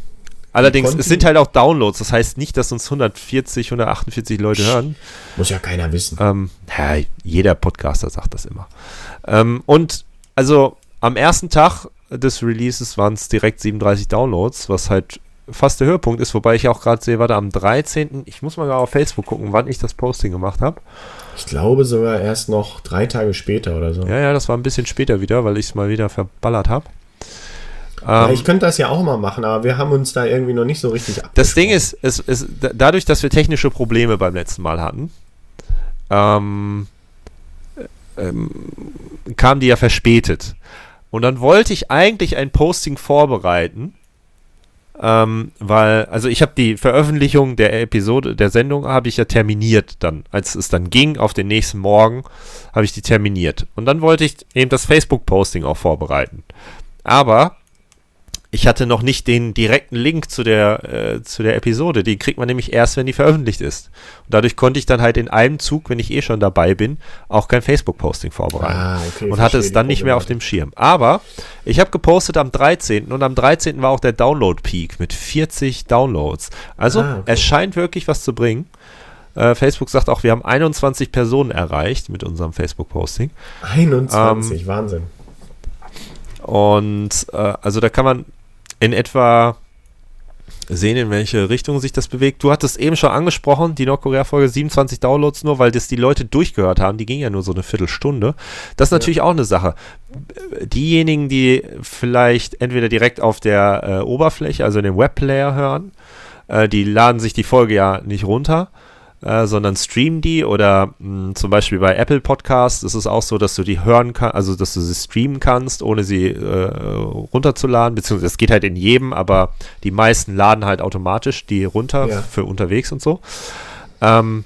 allerdings, es sind halt auch Downloads. Das heißt nicht, dass uns 140, 148 Leute hören. Muss ja keiner wissen. Ähm, ja, jeder Podcaster sagt das immer. Ähm, und also am ersten Tag des Releases waren es direkt 37 Downloads, was halt fast der Höhepunkt ist, wobei ich auch gerade sehe, warte, am 13. Ich muss mal auf Facebook gucken, wann ich das Posting gemacht habe. Ich glaube sogar erst noch drei Tage später oder so. Ja, ja, das war ein bisschen später wieder, weil ich es mal wieder verballert habe. Ja, ähm, ich könnte das ja auch mal machen, aber wir haben uns da irgendwie noch nicht so richtig Das Ding ist, es, es, dadurch, dass wir technische Probleme beim letzten Mal hatten, ähm, ähm, kam die ja verspätet. Und dann wollte ich eigentlich ein Posting vorbereiten, ähm, weil, also ich habe die Veröffentlichung der Episode, der Sendung, habe ich ja terminiert dann. Als es dann ging, auf den nächsten Morgen, habe ich die terminiert. Und dann wollte ich eben das Facebook-Posting auch vorbereiten. Aber ich hatte noch nicht den direkten Link zu der, äh, zu der Episode. Den kriegt man nämlich erst, wenn die veröffentlicht ist. Und dadurch konnte ich dann halt in einem Zug, wenn ich eh schon dabei bin, auch kein Facebook-Posting vorbereiten. Ah, okay, und hatte es dann nicht mehr auf dem Schirm. Aber ich habe gepostet am 13. und am 13. war auch der Download-Peak mit 40 Downloads. Also ah, okay. es scheint wirklich was zu bringen. Äh, Facebook sagt auch, wir haben 21 Personen erreicht mit unserem Facebook-Posting. 21, ähm, Wahnsinn. Und äh, also da kann man in etwa sehen, in welche Richtung sich das bewegt. Du hattest eben schon angesprochen, die Nordkorea-Folge 27 Downloads nur, weil das die Leute durchgehört haben. Die ging ja nur so eine Viertelstunde. Das ist ja. natürlich auch eine Sache. Diejenigen, die vielleicht entweder direkt auf der äh, Oberfläche, also in dem Webplayer hören, äh, die laden sich die Folge ja nicht runter äh, sondern stream die oder mh, hm, zum Beispiel bei Apple Podcasts ist es auch so, dass du die hören kannst, also dass du sie streamen kannst, ohne sie äh, runterzuladen, beziehungsweise es geht halt in jedem, aber die meisten laden halt automatisch die runter ja. für unterwegs und so. Ähm,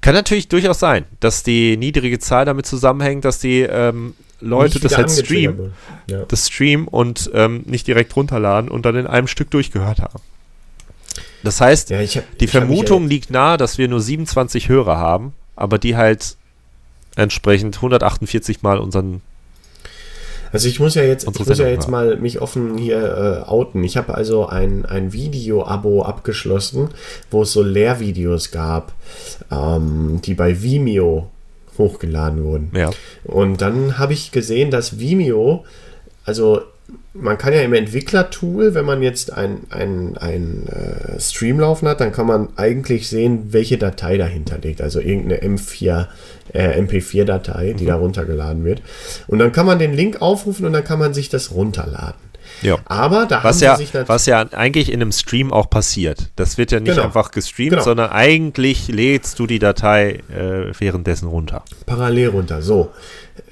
kann natürlich durchaus sein, dass die niedrige Zahl damit zusammenhängt, dass die ähm, Leute das halt streamen, ja. das streamen und ähm, nicht direkt runterladen und dann in einem Stück durchgehört haben. Das heißt, ja, hab, die Vermutung liegt nahe, dass wir nur 27 Hörer haben, aber die halt entsprechend 148 Mal unseren also ich muss ja jetzt, ich muss ja jetzt mal mich offen hier äh, outen. Ich habe also ein, ein Video-Abo abgeschlossen, wo es so Lehrvideos gab, ähm, die bei Vimeo hochgeladen wurden. Ja. Und dann habe ich gesehen, dass Vimeo, also man kann ja im Entwicklertool, wenn man jetzt ein, ein, ein äh, Stream laufen hat, dann kann man eigentlich sehen, welche Datei dahinter liegt. Also irgendeine M4, äh, MP4-Datei, die mhm. da runtergeladen wird. Und dann kann man den Link aufrufen und dann kann man sich das runterladen. Ja. Aber da was haben ja, sich Was ja eigentlich in einem Stream auch passiert. Das wird ja nicht genau. einfach gestreamt, genau. sondern eigentlich lädst du die Datei äh, währenddessen runter. Parallel runter, so.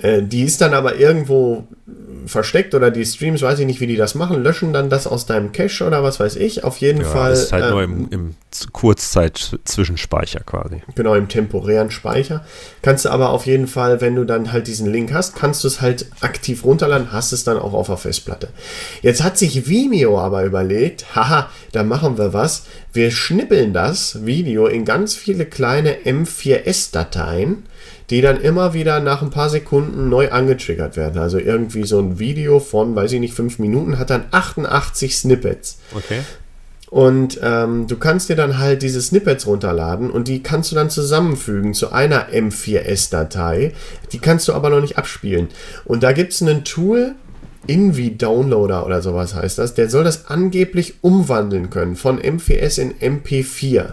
Äh, die ist dann aber irgendwo versteckt oder die Streams, weiß ich nicht, wie die das machen, löschen dann das aus deinem Cache oder was weiß ich. Auf jeden ja, Fall. Das ist halt ähm, nur im, im Kurzzeit-Zwischenspeicher quasi. Genau, im temporären Speicher. Kannst du aber auf jeden Fall, wenn du dann halt diesen Link hast, kannst du es halt aktiv runterladen, hast es dann auch auf der Festplatte. Jetzt hat sich Vimeo aber überlegt, haha, da machen wir was. Wir schnippeln das Video in ganz viele kleine M4S-Dateien die dann immer wieder nach ein paar Sekunden neu angetriggert werden. Also irgendwie so ein Video von, weiß ich nicht, fünf Minuten hat dann 88 Snippets. Okay. Und ähm, du kannst dir dann halt diese Snippets runterladen und die kannst du dann zusammenfügen zu einer M4S-Datei. Die kannst du aber noch nicht abspielen. Und da gibt es ein Tool, Invi Downloader oder sowas heißt das, der soll das angeblich umwandeln können von M4S in MP4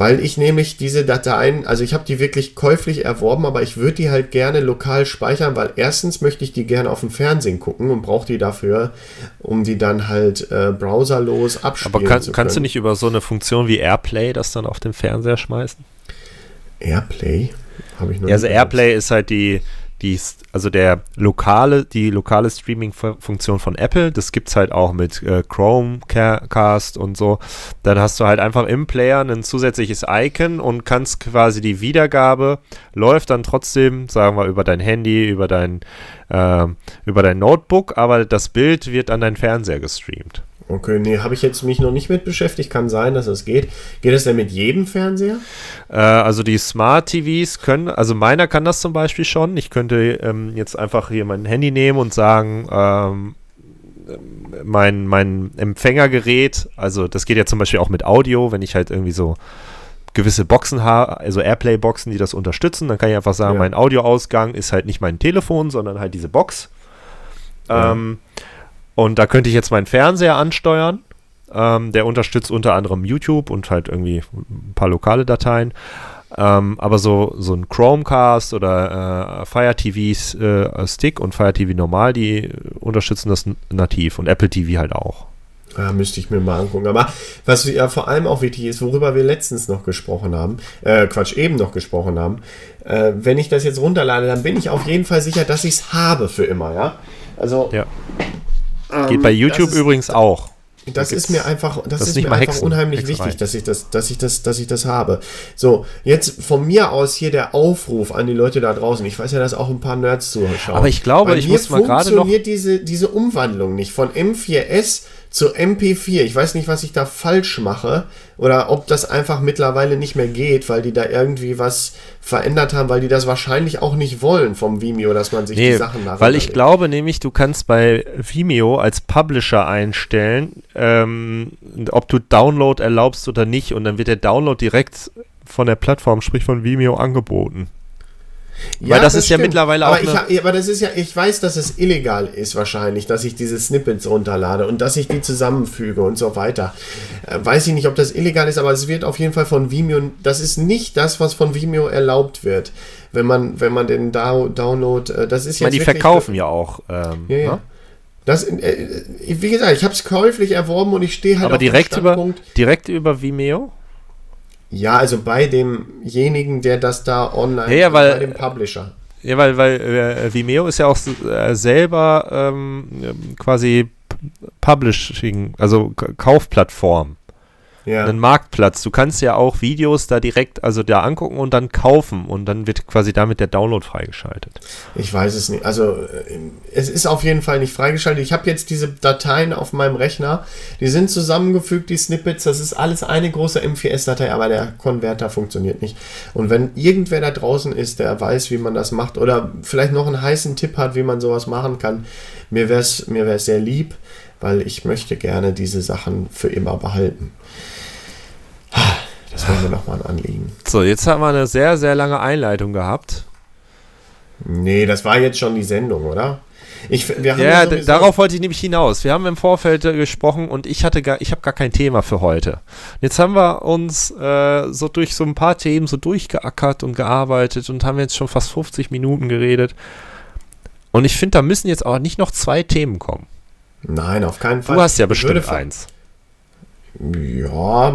weil ich nämlich diese Dateien, also ich habe die wirklich käuflich erworben, aber ich würde die halt gerne lokal speichern, weil erstens möchte ich die gerne auf dem Fernsehen gucken und brauche die dafür, um die dann halt äh, browserlos abspielen aber kann, zu können. kannst du nicht über so eine Funktion wie Airplay das dann auf den Fernseher schmeißen? Airplay? Habe ich noch ja, also Airplay ist halt die, die, also der lokale, die lokale Streaming-Funktion von Apple, das gibt es halt auch mit äh, Chromecast und so. Dann hast du halt einfach im Player ein zusätzliches Icon und kannst quasi die Wiedergabe läuft dann trotzdem, sagen wir, über dein Handy, über dein, äh, über dein Notebook, aber das Bild wird an deinen Fernseher gestreamt. Okay, nee, habe ich jetzt mich noch nicht mit beschäftigt. Kann sein, dass es geht. Geht es denn mit jedem Fernseher? Äh, also die Smart TVs können, also meiner kann das zum Beispiel schon. Ich könnte ähm, jetzt einfach hier mein Handy nehmen und sagen, ähm, mein, mein Empfängergerät, also das geht ja zum Beispiel auch mit Audio, wenn ich halt irgendwie so gewisse Boxen habe, also Airplay-Boxen, die das unterstützen, dann kann ich einfach sagen, ja. mein Audioausgang ist halt nicht mein Telefon, sondern halt diese Box. Ja. Ähm, und da könnte ich jetzt meinen Fernseher ansteuern. Ähm, der unterstützt unter anderem YouTube und halt irgendwie ein paar lokale Dateien. Ähm, aber so, so ein Chromecast oder äh, Fire TV äh, Stick und Fire TV normal, die unterstützen das nativ und Apple TV halt auch. Ja, müsste ich mir mal angucken. Aber was ja vor allem auch wichtig ist, worüber wir letztens noch gesprochen haben, äh, Quatsch, eben noch gesprochen haben, äh, wenn ich das jetzt runterlade, dann bin ich auf jeden Fall sicher, dass ich es habe für immer, ja? Also, ja. Geht bei ähm, YouTube ist, übrigens auch. Das ist mir einfach, das, das ist mir einfach unheimlich Hexerei. wichtig, dass ich das, dass ich das, dass ich das habe. So, jetzt von mir aus hier der Aufruf an die Leute da draußen. Ich weiß ja, dass auch ein paar Nerds zuschauen. Aber ich glaube, Bei ich muss mal gerade noch. funktioniert diese, diese Umwandlung nicht von M4S zu MP4. Ich weiß nicht, was ich da falsch mache oder ob das einfach mittlerweile nicht mehr geht, weil die da irgendwie was verändert haben, weil die das wahrscheinlich auch nicht wollen vom Vimeo, dass man sich nee, die Sachen nach. Weil ich legt. glaube nämlich, du kannst bei Vimeo als Publisher einstellen, ähm, ob du Download erlaubst oder nicht und dann wird der Download direkt von der Plattform, sprich von Vimeo, angeboten. Ja, Weil das, das ist stimmt. ja mittlerweile aber auch. Ich, aber das ist ja, ich weiß, dass es illegal ist wahrscheinlich, dass ich diese Snippets runterlade und dass ich die zusammenfüge und so weiter. Äh, weiß ich nicht, ob das illegal ist, aber es wird auf jeden Fall von Vimeo. Das ist nicht das, was von Vimeo erlaubt wird, wenn man, wenn man den Download. Äh, das ist ja. Die verkaufen ja auch. Ähm, ja, ja. Ne? Das, äh, wie gesagt, ich habe es käuflich erworben und ich stehe halt aber auf direkt über direkt über Vimeo. Ja, also bei demjenigen, der das da online, ja, ja, weil, bei dem Publisher. Ja, weil, weil äh, Vimeo ist ja auch äh, selber ähm, quasi Publishing, also Kaufplattform ja. einen Marktplatz. Du kannst ja auch Videos da direkt, also da angucken und dann kaufen und dann wird quasi damit der Download freigeschaltet. Ich weiß es nicht. Also äh, es ist auf jeden Fall nicht freigeschaltet. Ich habe jetzt diese Dateien auf meinem Rechner. Die sind zusammengefügt, die Snippets. Das ist alles eine große M4S-Datei, aber der Konverter funktioniert nicht. Und wenn irgendwer da draußen ist, der weiß, wie man das macht oder vielleicht noch einen heißen Tipp hat, wie man sowas machen kann, mir wäre es mir wär's sehr lieb, weil ich möchte gerne diese Sachen für immer behalten. Das wäre mir nochmal ein Anliegen. So, jetzt haben wir eine sehr, sehr lange Einleitung gehabt. Nee, das war jetzt schon die Sendung, oder? Ich, ja, darauf wollte ich nämlich hinaus. Wir haben im Vorfeld äh, gesprochen und ich hatte gar, ich habe gar kein Thema für heute. Jetzt haben wir uns äh, so durch so ein paar Themen so durchgeackert und gearbeitet und haben jetzt schon fast 50 Minuten geredet. Und ich finde, da müssen jetzt aber nicht noch zwei Themen kommen. Nein, auf keinen Fall. Du hast ja bestimmt eins. Ja,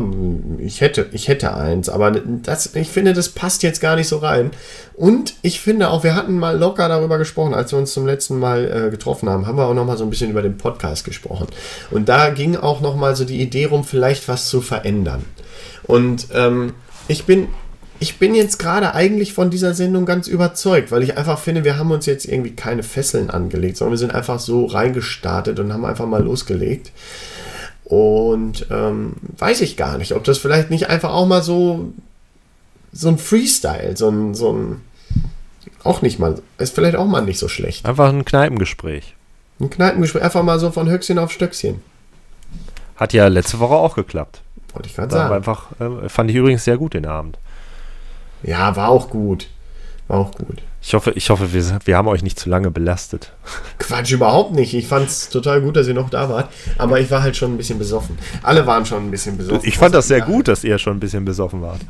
ich hätte, ich hätte eins, aber das, ich finde, das passt jetzt gar nicht so rein. Und ich finde auch, wir hatten mal locker darüber gesprochen, als wir uns zum letzten Mal äh, getroffen haben, haben wir auch noch mal so ein bisschen über den Podcast gesprochen. Und da ging auch noch mal so die Idee rum, vielleicht was zu verändern. Und ähm, ich bin, ich bin jetzt gerade eigentlich von dieser Sendung ganz überzeugt, weil ich einfach finde, wir haben uns jetzt irgendwie keine Fesseln angelegt, sondern wir sind einfach so reingestartet und haben einfach mal losgelegt. Und ähm, weiß ich gar nicht, ob das vielleicht nicht einfach auch mal so, so ein Freestyle, so ein, so ein, auch nicht mal, ist vielleicht auch mal nicht so schlecht. Einfach ein Kneipengespräch. Ein Kneipengespräch, einfach mal so von Höchstchen auf Stöckchen. Hat ja letzte Woche auch geklappt. Wollte ich gerade sagen. Einfach, äh, fand ich übrigens sehr gut den Abend. Ja, war auch gut. War auch gut. Ich hoffe, ich hoffe wir, wir haben euch nicht zu lange belastet. Quatsch, überhaupt nicht. Ich fand es total gut, dass ihr noch da wart. Aber ich war halt schon ein bisschen besoffen. Alle waren schon ein bisschen besoffen. Ich fand das sehr gut, dass ihr schon ein bisschen besoffen wart.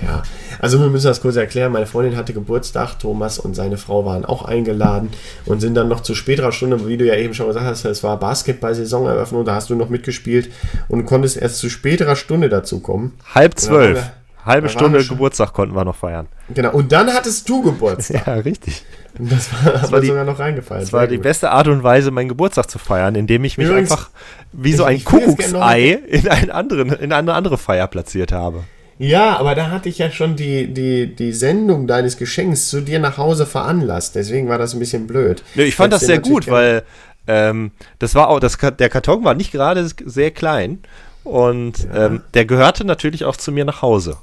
Ja, also wir müssen das kurz erklären. Meine Freundin hatte Geburtstag, Thomas und seine Frau waren auch eingeladen und sind dann noch zu späterer Stunde, wie du ja eben schon gesagt hast, es war Basketball-Saisoneröffnung, da hast du noch mitgespielt und konntest erst zu späterer Stunde dazu kommen. Halb zwölf. Halbe Stunde Geburtstag konnten wir noch feiern. Genau, und dann hattest du Geburtstag. ja, richtig. Und das war, das war die, sogar noch reingefallen. Das war die beste Art und Weise, meinen Geburtstag zu feiern, indem ich mich Übrigens, einfach wie so ein Kuckucksei in, einen anderen, in eine andere Feier platziert habe. Ja, aber da hatte ich ja schon die, die, die Sendung deines Geschenks zu dir nach Hause veranlasst. Deswegen war das ein bisschen blöd. Nee, ich fand das sehr gut, weil ähm, das war auch, das, der Karton war nicht gerade sehr klein und ja. ähm, der gehörte natürlich auch zu mir nach Hause.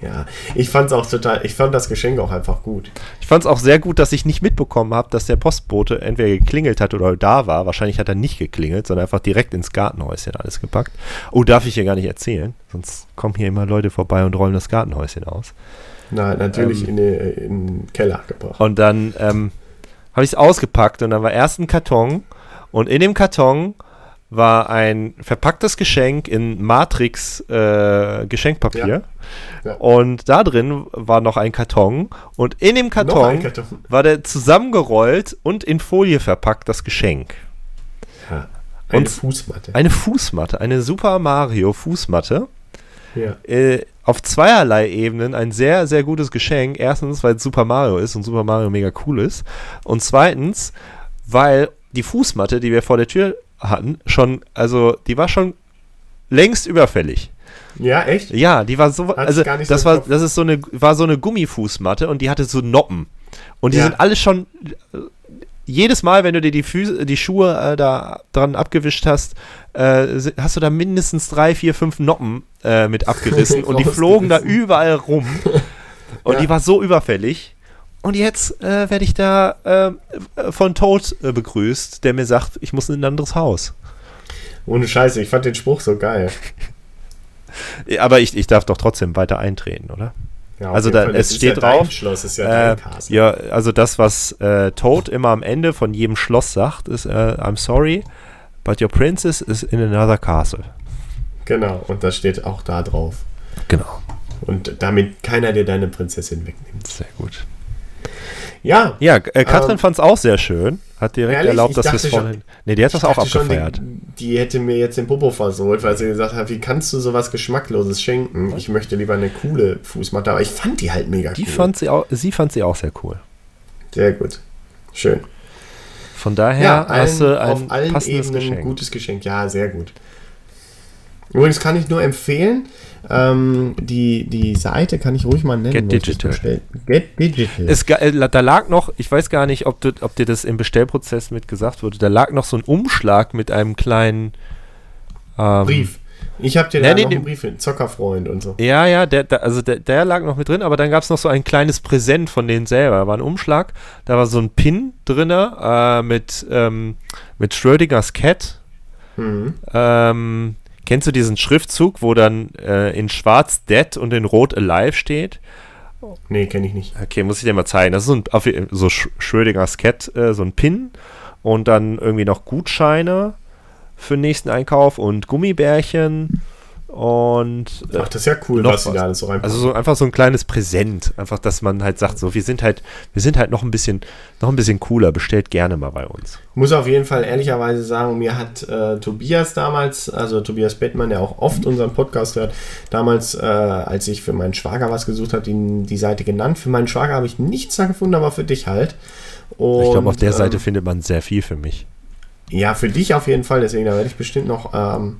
Ja, ich fand es auch total, ich fand das Geschenk auch einfach gut. Ich fand es auch sehr gut, dass ich nicht mitbekommen habe, dass der Postbote entweder geklingelt hat oder da war. Wahrscheinlich hat er nicht geklingelt, sondern einfach direkt ins Gartenhäuschen alles gepackt. Oh, darf ich hier gar nicht erzählen, sonst kommen hier immer Leute vorbei und räumen das Gartenhäuschen aus. Na, natürlich ähm, in, den, in den Keller gebracht. Und dann ähm, habe ich es ausgepackt und dann war erst ein Karton und in dem Karton war ein verpacktes Geschenk in Matrix äh, Geschenkpapier. Ja. Ja. Und da drin war noch ein Karton. Und in dem Karton, Karton, war der zusammengerollt und in Folie verpackt das Geschenk. Ja. Eine und Fußmatte. Eine Fußmatte, eine Super Mario Fußmatte. Ja. Äh, auf zweierlei Ebenen ein sehr, sehr gutes Geschenk. Erstens, weil es Super Mario ist und Super Mario mega cool ist. Und zweitens, weil die Fußmatte, die wir vor der Tür hatten, schon, also die war schon längst überfällig. Ja, echt? Ja, die war so, also das war, das ist so eine, war so eine Gummifußmatte und die hatte so Noppen. Und die ja. sind alle schon, jedes Mal, wenn du dir die, Füße, die Schuhe äh, da dran abgewischt hast, äh, hast du da mindestens drei, vier, fünf Noppen äh, mit abgerissen und die flogen da überall rum. Und ja. die war so überfällig. Und jetzt äh, werde ich da äh, von Toad äh, begrüßt, der mir sagt, ich muss in ein anderes Haus. Ohne Scheiße, ich fand den Spruch so geil. Aber ich, ich darf doch trotzdem weiter eintreten, oder? Ja, also da, es steht ja drauf. Schloss, ja, äh, ja, also das, was äh, Toad immer am Ende von jedem Schloss sagt, ist äh, I'm sorry, but your princess is in another castle. Genau, und das steht auch da drauf. Genau. Und damit keiner dir deine Prinzessin wegnimmt. Sehr gut. Ja. Ja, äh, Katrin ähm, fand es auch sehr schön. Hat direkt ehrlich, erlaubt, dass wir es vorhin. Nee, die hat das auch abgefeiert. Schon, die, die, hätte mir jetzt den Popo versohlt, weil sie gesagt hat, wie kannst du sowas Geschmackloses schenken? Ich möchte lieber eine coole Fußmatte, aber ich fand die halt mega die cool. Fand sie, auch, sie fand sie auch sehr cool. Sehr gut. Schön. Von daher ja, allen, hast du ein auf allen Ebenen Geschenk. gutes Geschenk. Ja, sehr gut. Übrigens kann ich nur empfehlen, ähm, die, die Seite kann ich ruhig mal nennen. Get Digital. Get Digital. Es, äh, da lag noch, ich weiß gar nicht, ob, du, ob dir das im Bestellprozess mit gesagt wurde, da lag noch so ein Umschlag mit einem kleinen ähm, Brief. Ich habe dir nee, da nee, noch einen Brief mit Zockerfreund und so. Ja, ja, der, der also der, der, lag noch mit drin, aber dann gab es noch so ein kleines Präsent von denen selber. Da war ein Umschlag, da war so ein Pin drin äh, mit, ähm, mit Schrödingers Cat. Mhm. Ähm, Kennst du diesen Schriftzug, wo dann äh, in schwarz Dead und in rot Alive steht? Nee, kenne ich nicht. Okay, muss ich dir mal zeigen. Das ist so ein so Schrödingers Cat, äh, so ein Pin und dann irgendwie noch Gutscheine für den nächsten Einkauf und Gummibärchen und äh, Ach, das ist ja cool, was sie da alles so reinpacken. Also so einfach so ein kleines Präsent, einfach, dass man halt sagt, so wir sind halt, wir sind halt noch ein bisschen, noch ein bisschen cooler. Bestellt gerne mal bei uns. Muss auf jeden Fall ehrlicherweise sagen, mir hat äh, Tobias damals, also Tobias Bettmann, der auch oft unseren Podcast hört, damals, äh, als ich für meinen Schwager was gesucht habe, die, die Seite genannt. Für meinen Schwager habe ich nichts da gefunden, aber für dich halt. Und, ich glaube, auf der Seite ähm, findet man sehr viel für mich. Ja, für dich auf jeden Fall. Deswegen da werde ich bestimmt noch ähm,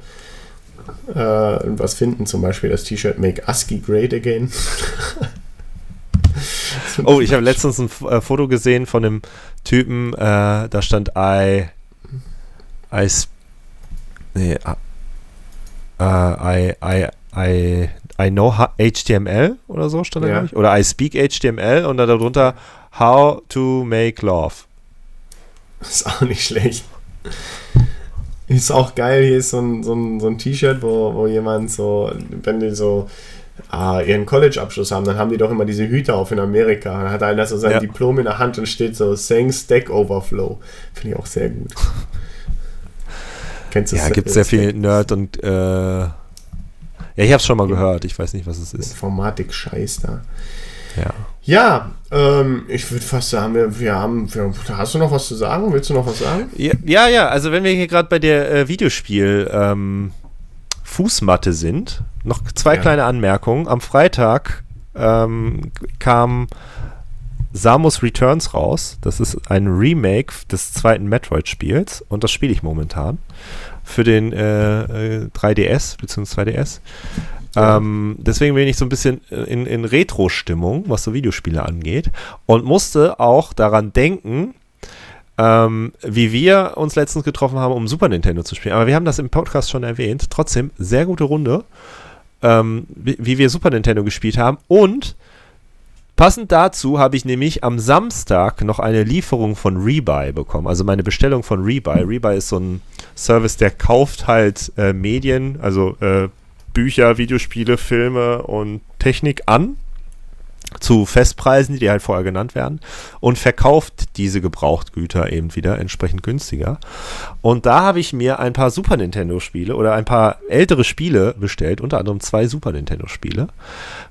äh, was finden. Zum Beispiel das T-Shirt Make ASCII Great Again. oh, ich habe letztens ein äh, Foto gesehen von einem Typen, äh, da stand I, I, nee, uh, I, I, I, I know HTML oder so stand da, ja. glaube ich. Oder I speak HTML und dann darunter How to make love. Ist auch nicht schlecht. Ist auch geil, hier ist so ein, so ein, so ein T-Shirt, wo, wo jemand so, wenn die so ah, ihren College-Abschluss haben, dann haben die doch immer diese Hüte auf in Amerika. Dann hat einer so sein ja. Diplom in der Hand und steht so Thanks Stack Overflow. Finde ich auch sehr gut. Kennst du Ja, gibt sehr viel Nerd und äh, ja, ich habe es schon mal gehört. Ich weiß nicht, was es ist. Informatik-Scheiß da. Ja. Ja, ähm, ich würde fast sagen, wir, wir, haben, wir, hast du noch was zu sagen? Willst du noch was sagen? Ja, ja, ja also wenn wir hier gerade bei der äh, Videospiel ähm, Fußmatte sind, noch zwei ja. kleine Anmerkungen. Am Freitag ähm, kam Samus Returns raus. Das ist ein Remake des zweiten Metroid-Spiels und das spiele ich momentan für den äh, 3DS äh, bzw. 2DS. Ähm, deswegen bin ich so ein bisschen in, in Retro-Stimmung, was so Videospiele angeht. Und musste auch daran denken, ähm, wie wir uns letztens getroffen haben, um Super Nintendo zu spielen. Aber wir haben das im Podcast schon erwähnt. Trotzdem, sehr gute Runde, ähm, wie, wie wir Super Nintendo gespielt haben. Und Passend dazu habe ich nämlich am Samstag noch eine Lieferung von Rebuy bekommen, also meine Bestellung von Rebuy. Rebuy ist so ein Service, der kauft halt äh, Medien, also äh, Bücher, Videospiele, Filme und Technik an zu Festpreisen, die halt vorher genannt werden, und verkauft diese Gebrauchtgüter eben wieder entsprechend günstiger. Und da habe ich mir ein paar Super Nintendo-Spiele oder ein paar ältere Spiele bestellt, unter anderem zwei Super Nintendo-Spiele,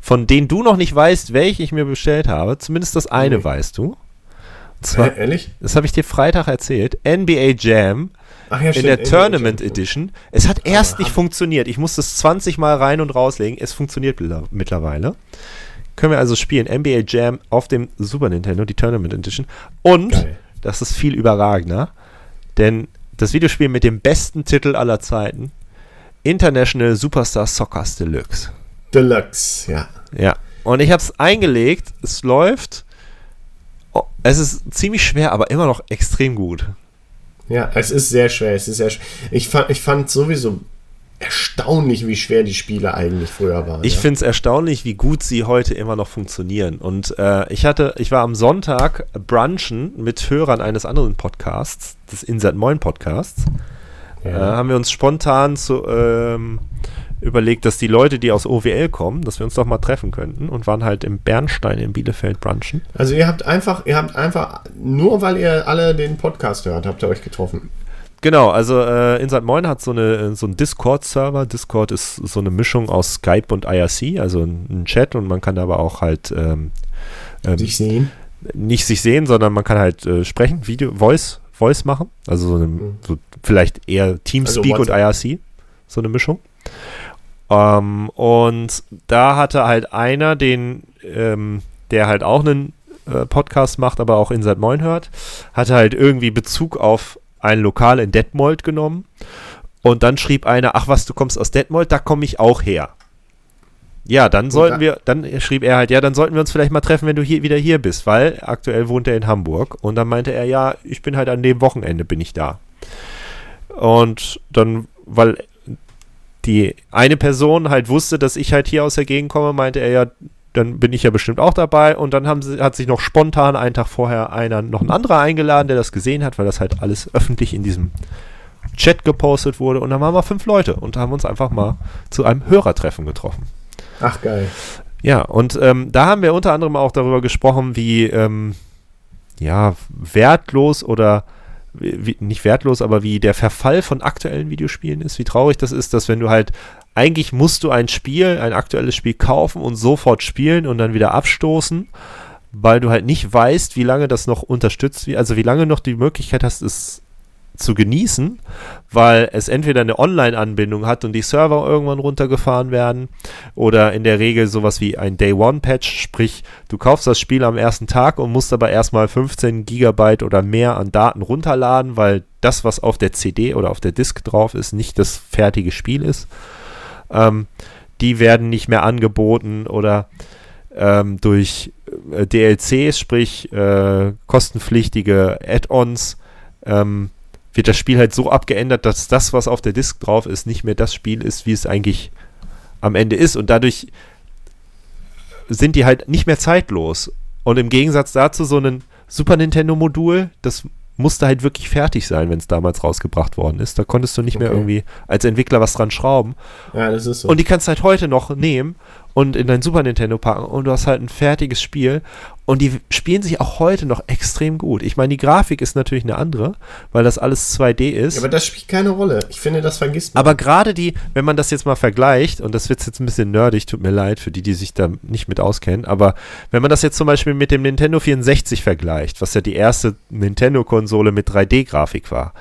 von denen du noch nicht weißt, welche ich mir bestellt habe. Zumindest das eine mhm. weißt du. Und zwar, äh, ehrlich? Das habe ich dir Freitag erzählt. NBA Jam Ach ja, in der Tournament Edition. Es hat erst Aber nicht funktioniert. Ich musste es 20 Mal rein und rauslegen. Es funktioniert mittlerweile. Können wir also spielen. NBA Jam auf dem Super Nintendo, die Tournament Edition. Und, Geil. das ist viel überragender, denn das Videospiel mit dem besten Titel aller Zeiten, International Superstar Soccer Deluxe. Deluxe, ja. Ja. Und ich habe es eingelegt, es läuft. Oh, es ist ziemlich schwer, aber immer noch extrem gut. Ja, es ist sehr schwer. Es ist sehr schwer. Ich fand, ich fand sowieso erstaunlich, wie schwer die Spiele eigentlich früher waren. Ich ja? finde es erstaunlich, wie gut sie heute immer noch funktionieren. Und äh, ich hatte, ich war am Sonntag brunchen mit Hörern eines anderen Podcasts, des Insert Moin Podcasts. Ja. Äh, haben wir uns spontan zu, ähm, überlegt, dass die Leute, die aus OWL kommen, dass wir uns doch mal treffen könnten und waren halt im Bernstein in Bielefeld brunchen. Also ihr habt einfach, ihr habt einfach, nur weil ihr alle den Podcast hört, habt ihr euch getroffen. Genau, also äh, Inside Moin hat so, eine, so einen Discord-Server. Discord ist so eine Mischung aus Skype und IRC, also ein, Chat und man kann aber auch halt ähm, ähm, sich sehen. Nicht sich sehen, sondern man kann halt äh, sprechen, Video, Voice, Voice machen. Also so, eine, mhm. so vielleicht eher Teamspeak also und IRC, so eine Mischung. Ähm, und da hatte halt einer, den, ähm, der halt auch einen äh, Podcast macht, aber auch Inside Moin hört, hatte halt irgendwie Bezug auf ein Lokal in Detmold genommen. Und dann schrieb einer, ach was, du kommst aus Detmold, da komme ich auch her. Ja, dann sollten wir, dann schrieb er halt, ja, dann sollten wir uns vielleicht mal treffen, wenn du hier wieder hier bist, weil aktuell wohnt er in Hamburg. Und dann meinte er, ja, ich bin halt an dem Wochenende bin ich da. Und dann, weil die eine Person halt wusste, dass ich halt hier aus der Gegend komme, meinte er ja, dann bin ich ja bestimmt auch dabei. Und dann haben sie, hat sich noch spontan einen Tag vorher einer, noch ein anderer eingeladen, der das gesehen hat, weil das halt alles öffentlich in diesem Chat gepostet wurde. Und dann waren wir fünf Leute und haben uns einfach mal zu einem Hörertreffen getroffen. Ach geil. Ja, und ähm, da haben wir unter anderem auch darüber gesprochen, wie ähm, ja, wertlos oder wie, nicht wertlos, aber wie der Verfall von aktuellen Videospielen ist, wie traurig das ist, dass wenn du halt, eigentlich musst du ein Spiel, ein aktuelles Spiel kaufen und sofort spielen und dann wieder abstoßen, weil du halt nicht weißt, wie lange das noch unterstützt also wie lange noch die Möglichkeit hast, es zu genießen, weil es entweder eine Online-Anbindung hat und die Server irgendwann runtergefahren werden oder in der Regel sowas wie ein Day-One-Patch, sprich du kaufst das Spiel am ersten Tag und musst aber erstmal 15 Gigabyte oder mehr an Daten runterladen, weil das, was auf der CD oder auf der Disk drauf ist, nicht das fertige Spiel ist. Ähm, die werden nicht mehr angeboten oder ähm, durch äh, DLCs, sprich äh, kostenpflichtige Add-ons, ähm, wird das Spiel halt so abgeändert, dass das, was auf der Disk drauf ist, nicht mehr das Spiel ist, wie es eigentlich am Ende ist. Und dadurch sind die halt nicht mehr zeitlos. Und im Gegensatz dazu so ein Super Nintendo-Modul, das musste halt wirklich fertig sein, wenn es damals rausgebracht worden ist. Da konntest du nicht okay. mehr irgendwie als Entwickler was dran schrauben. Ja, das ist so. Und die kannst du halt heute noch nehmen und in dein Super Nintendo packen und du hast halt ein fertiges Spiel und die spielen sich auch heute noch extrem gut. Ich meine, die Grafik ist natürlich eine andere, weil das alles 2D ist. Ja, aber das spielt keine Rolle. Ich finde, das vergisst man. Aber gerade die, wenn man das jetzt mal vergleicht, und das wird jetzt ein bisschen nerdig, tut mir leid für die, die sich da nicht mit auskennen, aber wenn man das jetzt zum Beispiel mit dem Nintendo 64 vergleicht, was ja die erste Nintendo-Konsole mit 3D-Grafik war,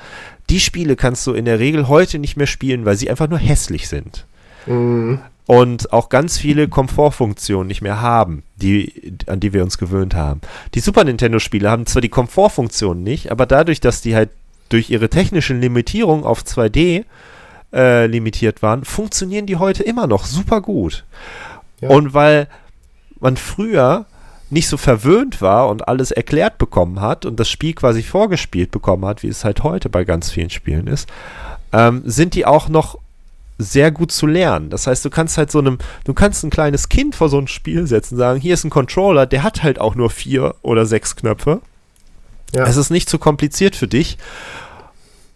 die Spiele kannst du in der Regel heute nicht mehr spielen, weil sie einfach nur hässlich sind. Mhm und auch ganz viele Komfortfunktionen nicht mehr haben, die, an die wir uns gewöhnt haben. Die Super Nintendo-Spiele haben zwar die Komfortfunktionen nicht, aber dadurch, dass die halt durch ihre technischen Limitierungen auf 2D äh, limitiert waren, funktionieren die heute immer noch super gut. Ja. Und weil man früher nicht so verwöhnt war und alles erklärt bekommen hat und das Spiel quasi vorgespielt bekommen hat, wie es halt heute bei ganz vielen Spielen ist, ähm, sind die auch noch sehr gut zu lernen. Das heißt, du kannst halt so einem, du kannst ein kleines Kind vor so ein Spiel setzen, sagen, hier ist ein Controller, der hat halt auch nur vier oder sechs Knöpfe. Ja. Es ist nicht zu kompliziert für dich.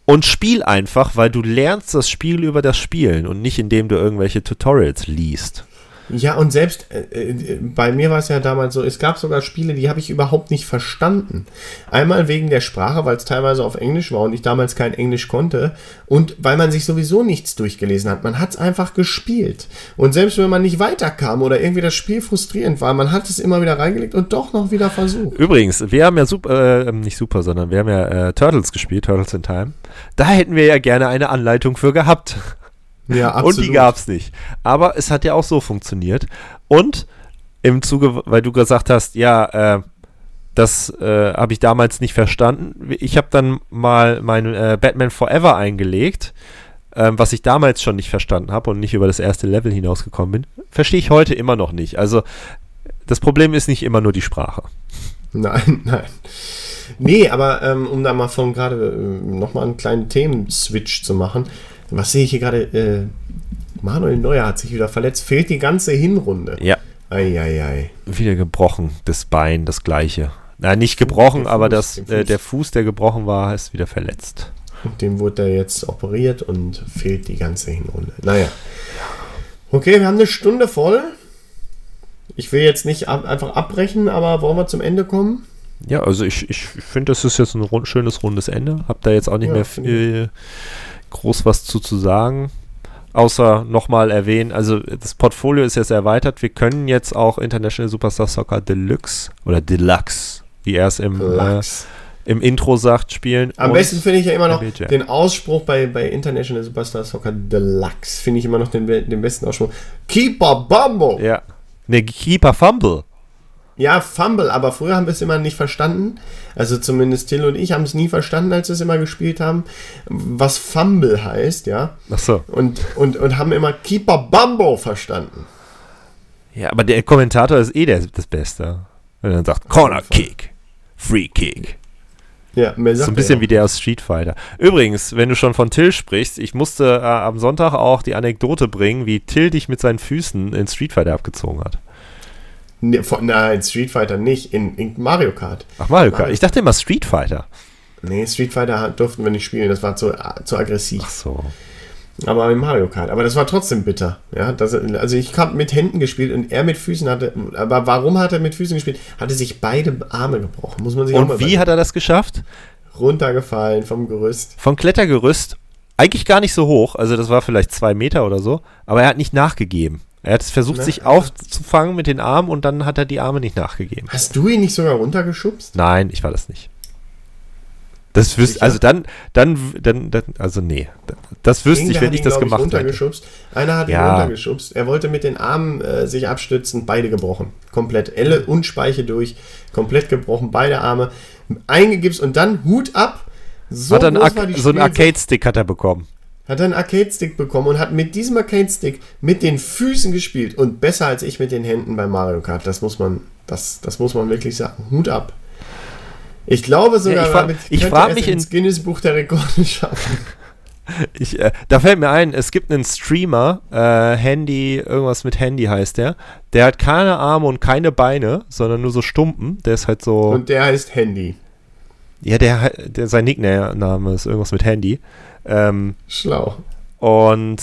Und spiel einfach, weil du lernst das Spiel über das Spielen und nicht indem du irgendwelche Tutorials liest. Ja, und selbst äh, äh, bei mir war es ja damals so, es gab sogar Spiele, die habe ich überhaupt nicht verstanden. Einmal wegen der Sprache, weil es teilweise auf Englisch war und ich damals kein Englisch konnte und weil man sich sowieso nichts durchgelesen hat. Man hat es einfach gespielt. Und selbst wenn man nicht weiterkam oder irgendwie das Spiel frustrierend war, man hat es immer wieder reingelegt und doch noch wieder versucht. Übrigens, wir haben ja super, äh, nicht super, sondern wir haben ja äh, Turtles gespielt, Turtles in Time. Da hätten wir ja gerne eine Anleitung für gehabt. Ja, absolut. Und die gab es nicht. Aber es hat ja auch so funktioniert. Und im Zuge, weil du gesagt hast, ja, äh, das äh, habe ich damals nicht verstanden. Ich habe dann mal mein äh, Batman Forever eingelegt, äh, was ich damals schon nicht verstanden habe und nicht über das erste Level hinausgekommen bin. Verstehe ich heute immer noch nicht. Also das Problem ist nicht immer nur die Sprache. Nein, nein. Nee, aber ähm, um da mal von gerade äh, nochmal einen kleinen Themenswitch zu machen. Was sehe ich hier gerade? Äh, Manuel Neuer hat sich wieder verletzt. Fehlt die ganze Hinrunde. Ja. Eieiei. Wieder gebrochen, das Bein, das gleiche. Nein, nicht gebrochen, Fuß, aber das. Äh, der Fuß, der gebrochen war, ist wieder verletzt. Und dem wurde er jetzt operiert und fehlt die ganze Hinrunde. Naja. Okay, wir haben eine Stunde voll. Ich will jetzt nicht ab, einfach abbrechen, aber wollen wir zum Ende kommen? Ja, also ich, ich finde, das ist jetzt ein rund, schönes rundes Ende. Hab da jetzt auch nicht ja, mehr viel groß was zu, zu sagen. Außer nochmal erwähnen, also das Portfolio ist jetzt erweitert. Wir können jetzt auch International Superstar Soccer Deluxe oder Deluxe, wie er es im, äh, im Intro sagt, spielen. Am besten finde ich ja immer noch MBJ. den Ausspruch bei, bei International Superstar Soccer Deluxe. Finde ich immer noch den, den besten Ausspruch. Keeper Bumble! Ja. Ne, Keeper Fumble. Ja, Fumble, aber früher haben wir es immer nicht verstanden. Also zumindest Till und ich haben es nie verstanden, als wir es immer gespielt haben, was Fumble heißt, ja. Ach so. Und, und, und haben immer Keeper Bumbo verstanden. Ja, aber der Kommentator ist eh der, das Beste. Wenn er dann sagt, Corner Kick, Free Kick. Ja, mehr sagt So ein bisschen ja. wie der aus Street Fighter. Übrigens, wenn du schon von Till sprichst, ich musste äh, am Sonntag auch die Anekdote bringen, wie Till dich mit seinen Füßen in Street Fighter abgezogen hat. Ne, nein, Street Fighter nicht, in, in Mario Kart. Ach, Mario Kart. Ich dachte immer Street Fighter. Nee, Street Fighter durften wir nicht spielen, das war zu, zu aggressiv. Ach so. Aber mit Mario Kart. Aber das war trotzdem bitter. Ja, das, also ich habe mit Händen gespielt und er mit Füßen hatte. Aber warum hat er mit Füßen gespielt? Hatte sich beide Arme gebrochen. Muss man sich und auch mal wie hat er das geschafft? Runtergefallen vom Gerüst. Vom Klettergerüst. Eigentlich gar nicht so hoch. Also das war vielleicht zwei Meter oder so. Aber er hat nicht nachgegeben. Er hat versucht, ne? sich aufzufangen mit den Armen und dann hat er die Arme nicht nachgegeben. Hast du ihn nicht sogar runtergeschubst? Nein, ich war das nicht. Das wüsste, also dann, dann, dann, dann, also nee, das wüsste ich, wenn ich das ich, gemacht hätte. Einer hat ihn ja. runtergeschubst. Er wollte mit den Armen äh, sich abstützen, beide gebrochen. Komplett. Elle und Speiche durch, komplett gebrochen, beide Arme eingegipst und dann Hut ab. So, hat er so einen Arcade-Stick hat er bekommen. Hat einen Arcade-Stick bekommen und hat mit diesem Arcade-Stick mit den Füßen gespielt und besser als ich mit den Händen bei Mario Kart. Das muss man, das, das muss man wirklich sagen. Hut ab. Ich glaube sogar, ja, ich, ich frage mich ins Guinness Buch der Rekorde schaffen. Ich, äh, da fällt mir ein, es gibt einen Streamer, äh, Handy, irgendwas mit Handy heißt der. Der hat keine Arme und keine Beine, sondern nur so Stumpen. Der ist halt so. Und der heißt Handy. Ja, der, der sein Nickname ist irgendwas mit Handy. Ähm, Schlau. Und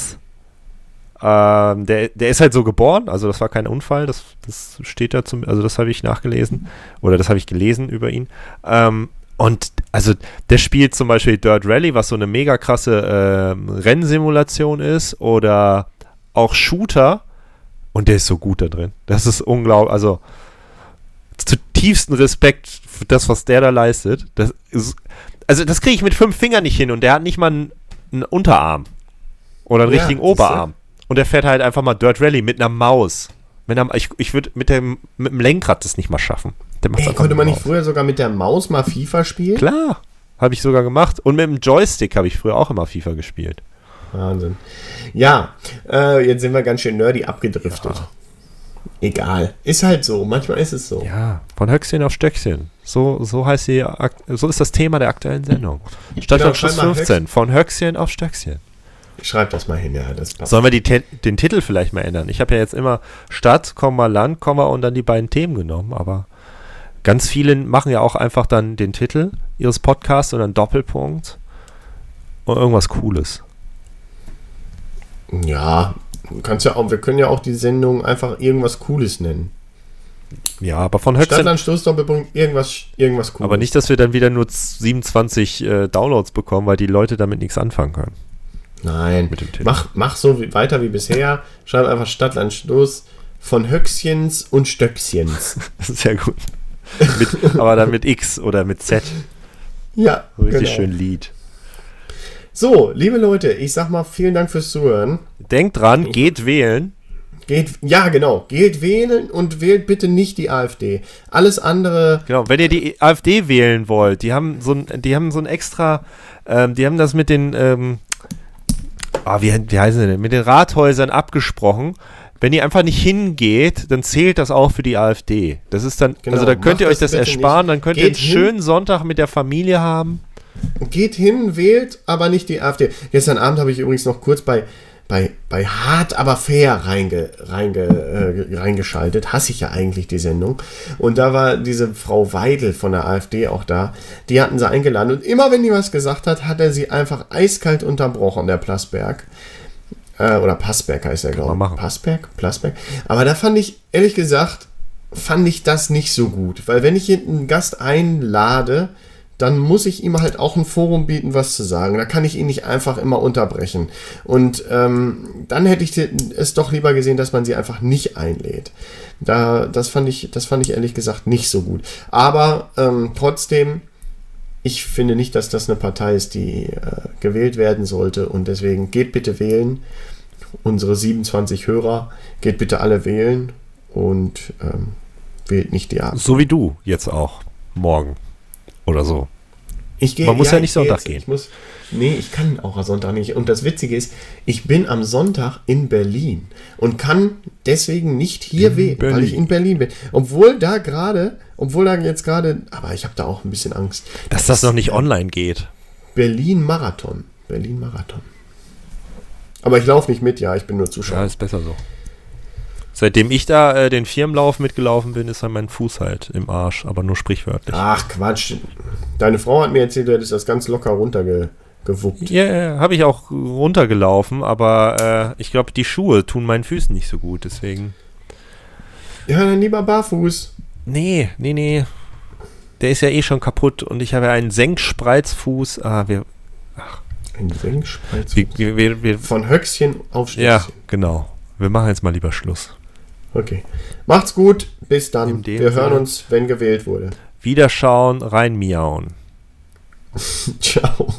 ähm, der, der ist halt so geboren, also das war kein Unfall, das, das steht da zum, also das habe ich nachgelesen oder das habe ich gelesen über ihn. Ähm, und also der spielt zum Beispiel Dirt Rally, was so eine mega krasse äh, Rennsimulation ist, oder auch Shooter. Und der ist so gut da drin. Das ist unglaublich. Also zutiefsten Respekt für das, was der da leistet. Das ist, also das kriege ich mit fünf Fingern nicht hin und der hat nicht mal einen, einen Unterarm oder einen ja, richtigen Oberarm. Und er fährt halt einfach mal Dirt Rally mit einer Maus. Mit einer, ich ich würde mit dem, mit dem Lenkrad das nicht mal schaffen. Ey, konnte man nicht früher sogar mit der Maus mal FIFA spielen? Klar, habe ich sogar gemacht. Und mit dem Joystick habe ich früher auch immer FIFA gespielt. Wahnsinn. Ja, äh, jetzt sind wir ganz schön nerdy abgedriftet. Ja. Egal. Ist halt so. Manchmal ist es so. Ja, von Höchstchen auf Stöckchen. So, so heißt die, so ist das Thema der aktuellen Sendung. Stadtlandschluss genau, 15. Von Höchstchen auf Stöckchen. Schreib das mal hin, ja. Das passt. Sollen wir die, den Titel vielleicht mal ändern? Ich habe ja jetzt immer Stadt, Land, und dann die beiden Themen genommen, aber ganz viele machen ja auch einfach dann den Titel ihres Podcasts und dann Doppelpunkt und irgendwas Cooles. Ja, kannst ja auch, wir können ja auch die Sendung einfach irgendwas Cooles nennen. Ja, aber von Höchstland. Stadtland Stoßdoppelpunkt, irgendwas, irgendwas Cooles. Aber nicht, dass wir dann wieder nur 27 äh, Downloads bekommen, weil die Leute damit nichts anfangen können. Nein, mach, mach so wie, weiter wie bisher. Schreib einfach Stadtlandstoß von Höchstchens und Stöckchens. Sehr gut. Mit, aber dann mit X oder mit Z. Ja. richtig genau. schön Lied. So, liebe Leute, ich sag mal vielen Dank fürs Zuhören. Denkt dran, geht wählen. Geht, ja, genau. Geht wählen und wählt bitte nicht die AfD. Alles andere. Genau, wenn ihr die AfD wählen wollt, die haben so ein, die haben so ein extra, ähm, die haben das mit den, ähm, oh, wie, wie heißen sie denn, mit den Rathäusern abgesprochen. Wenn ihr einfach nicht hingeht, dann zählt das auch für die AfD. Das ist dann, genau, also da könnt ihr euch das, das ersparen, nicht. dann könnt Geht ihr einen hin. schönen Sonntag mit der Familie haben. Geht hin, wählt, aber nicht die AfD. Gestern Abend habe ich übrigens noch kurz bei bei, bei Hart aber fair reinge, reinge, äh, reingeschaltet. Hasse ich ja eigentlich die Sendung. Und da war diese Frau Weidel von der AfD auch da. Die hatten sie eingeladen. Und immer wenn die was gesagt hat, hat er sie einfach eiskalt unterbrochen, der Plasberg. Äh, oder Passberg heißt er, glaube ich. Passberg? Plasberg? Aber da fand ich, ehrlich gesagt, fand ich das nicht so gut. Weil wenn ich einen Gast einlade, dann muss ich ihm halt auch ein Forum bieten, was zu sagen. Da kann ich ihn nicht einfach immer unterbrechen. Und ähm, dann hätte ich es doch lieber gesehen, dass man sie einfach nicht einlädt. Da, das, fand ich, das fand ich ehrlich gesagt nicht so gut. Aber ähm, trotzdem, ich finde nicht, dass das eine Partei ist, die äh, gewählt werden sollte. Und deswegen geht bitte wählen. Unsere 27 Hörer, geht bitte alle wählen und ähm, wählt nicht die Abend. So wie du jetzt auch morgen. Oder so. Ich geh, Man muss ja, ja nicht Sonntag gehen. Ich muss, nee, ich kann auch am Sonntag nicht. Und das Witzige ist, ich bin am Sonntag in Berlin und kann deswegen nicht hier in wählen, Berlin. weil ich in Berlin bin. Obwohl da gerade, obwohl da jetzt gerade, aber ich habe da auch ein bisschen Angst. Dass das, das noch nicht online geht. Berlin Marathon. Berlin Marathon. Aber ich laufe nicht mit, ja, ich bin nur Zuschauer. Ja, ist besser so. Seitdem ich da äh, den Firmenlauf mitgelaufen bin, ist halt mein Fuß halt im Arsch, aber nur sprichwörtlich. Ach Quatsch. Deine Frau hat mir erzählt, du hättest das ganz locker runterge gewuppt. Ja, yeah, habe ich auch runtergelaufen, aber äh, ich glaube, die Schuhe tun meinen Füßen nicht so gut, deswegen. Ja, dann lieber barfuß. Nee, nee, nee. Der ist ja eh schon kaputt und ich habe einen Senkspreizfuß. Ah, wir. Ach. Ein Senkspreizfuß. Wir, wir, wir, Von Höchstchen auf Stößchen. Ja, genau. Wir machen jetzt mal lieber Schluss. Okay. Macht's gut. Bis dann. Wir hören uns, wenn gewählt wurde. Wiederschauen, rein miauen. Ciao.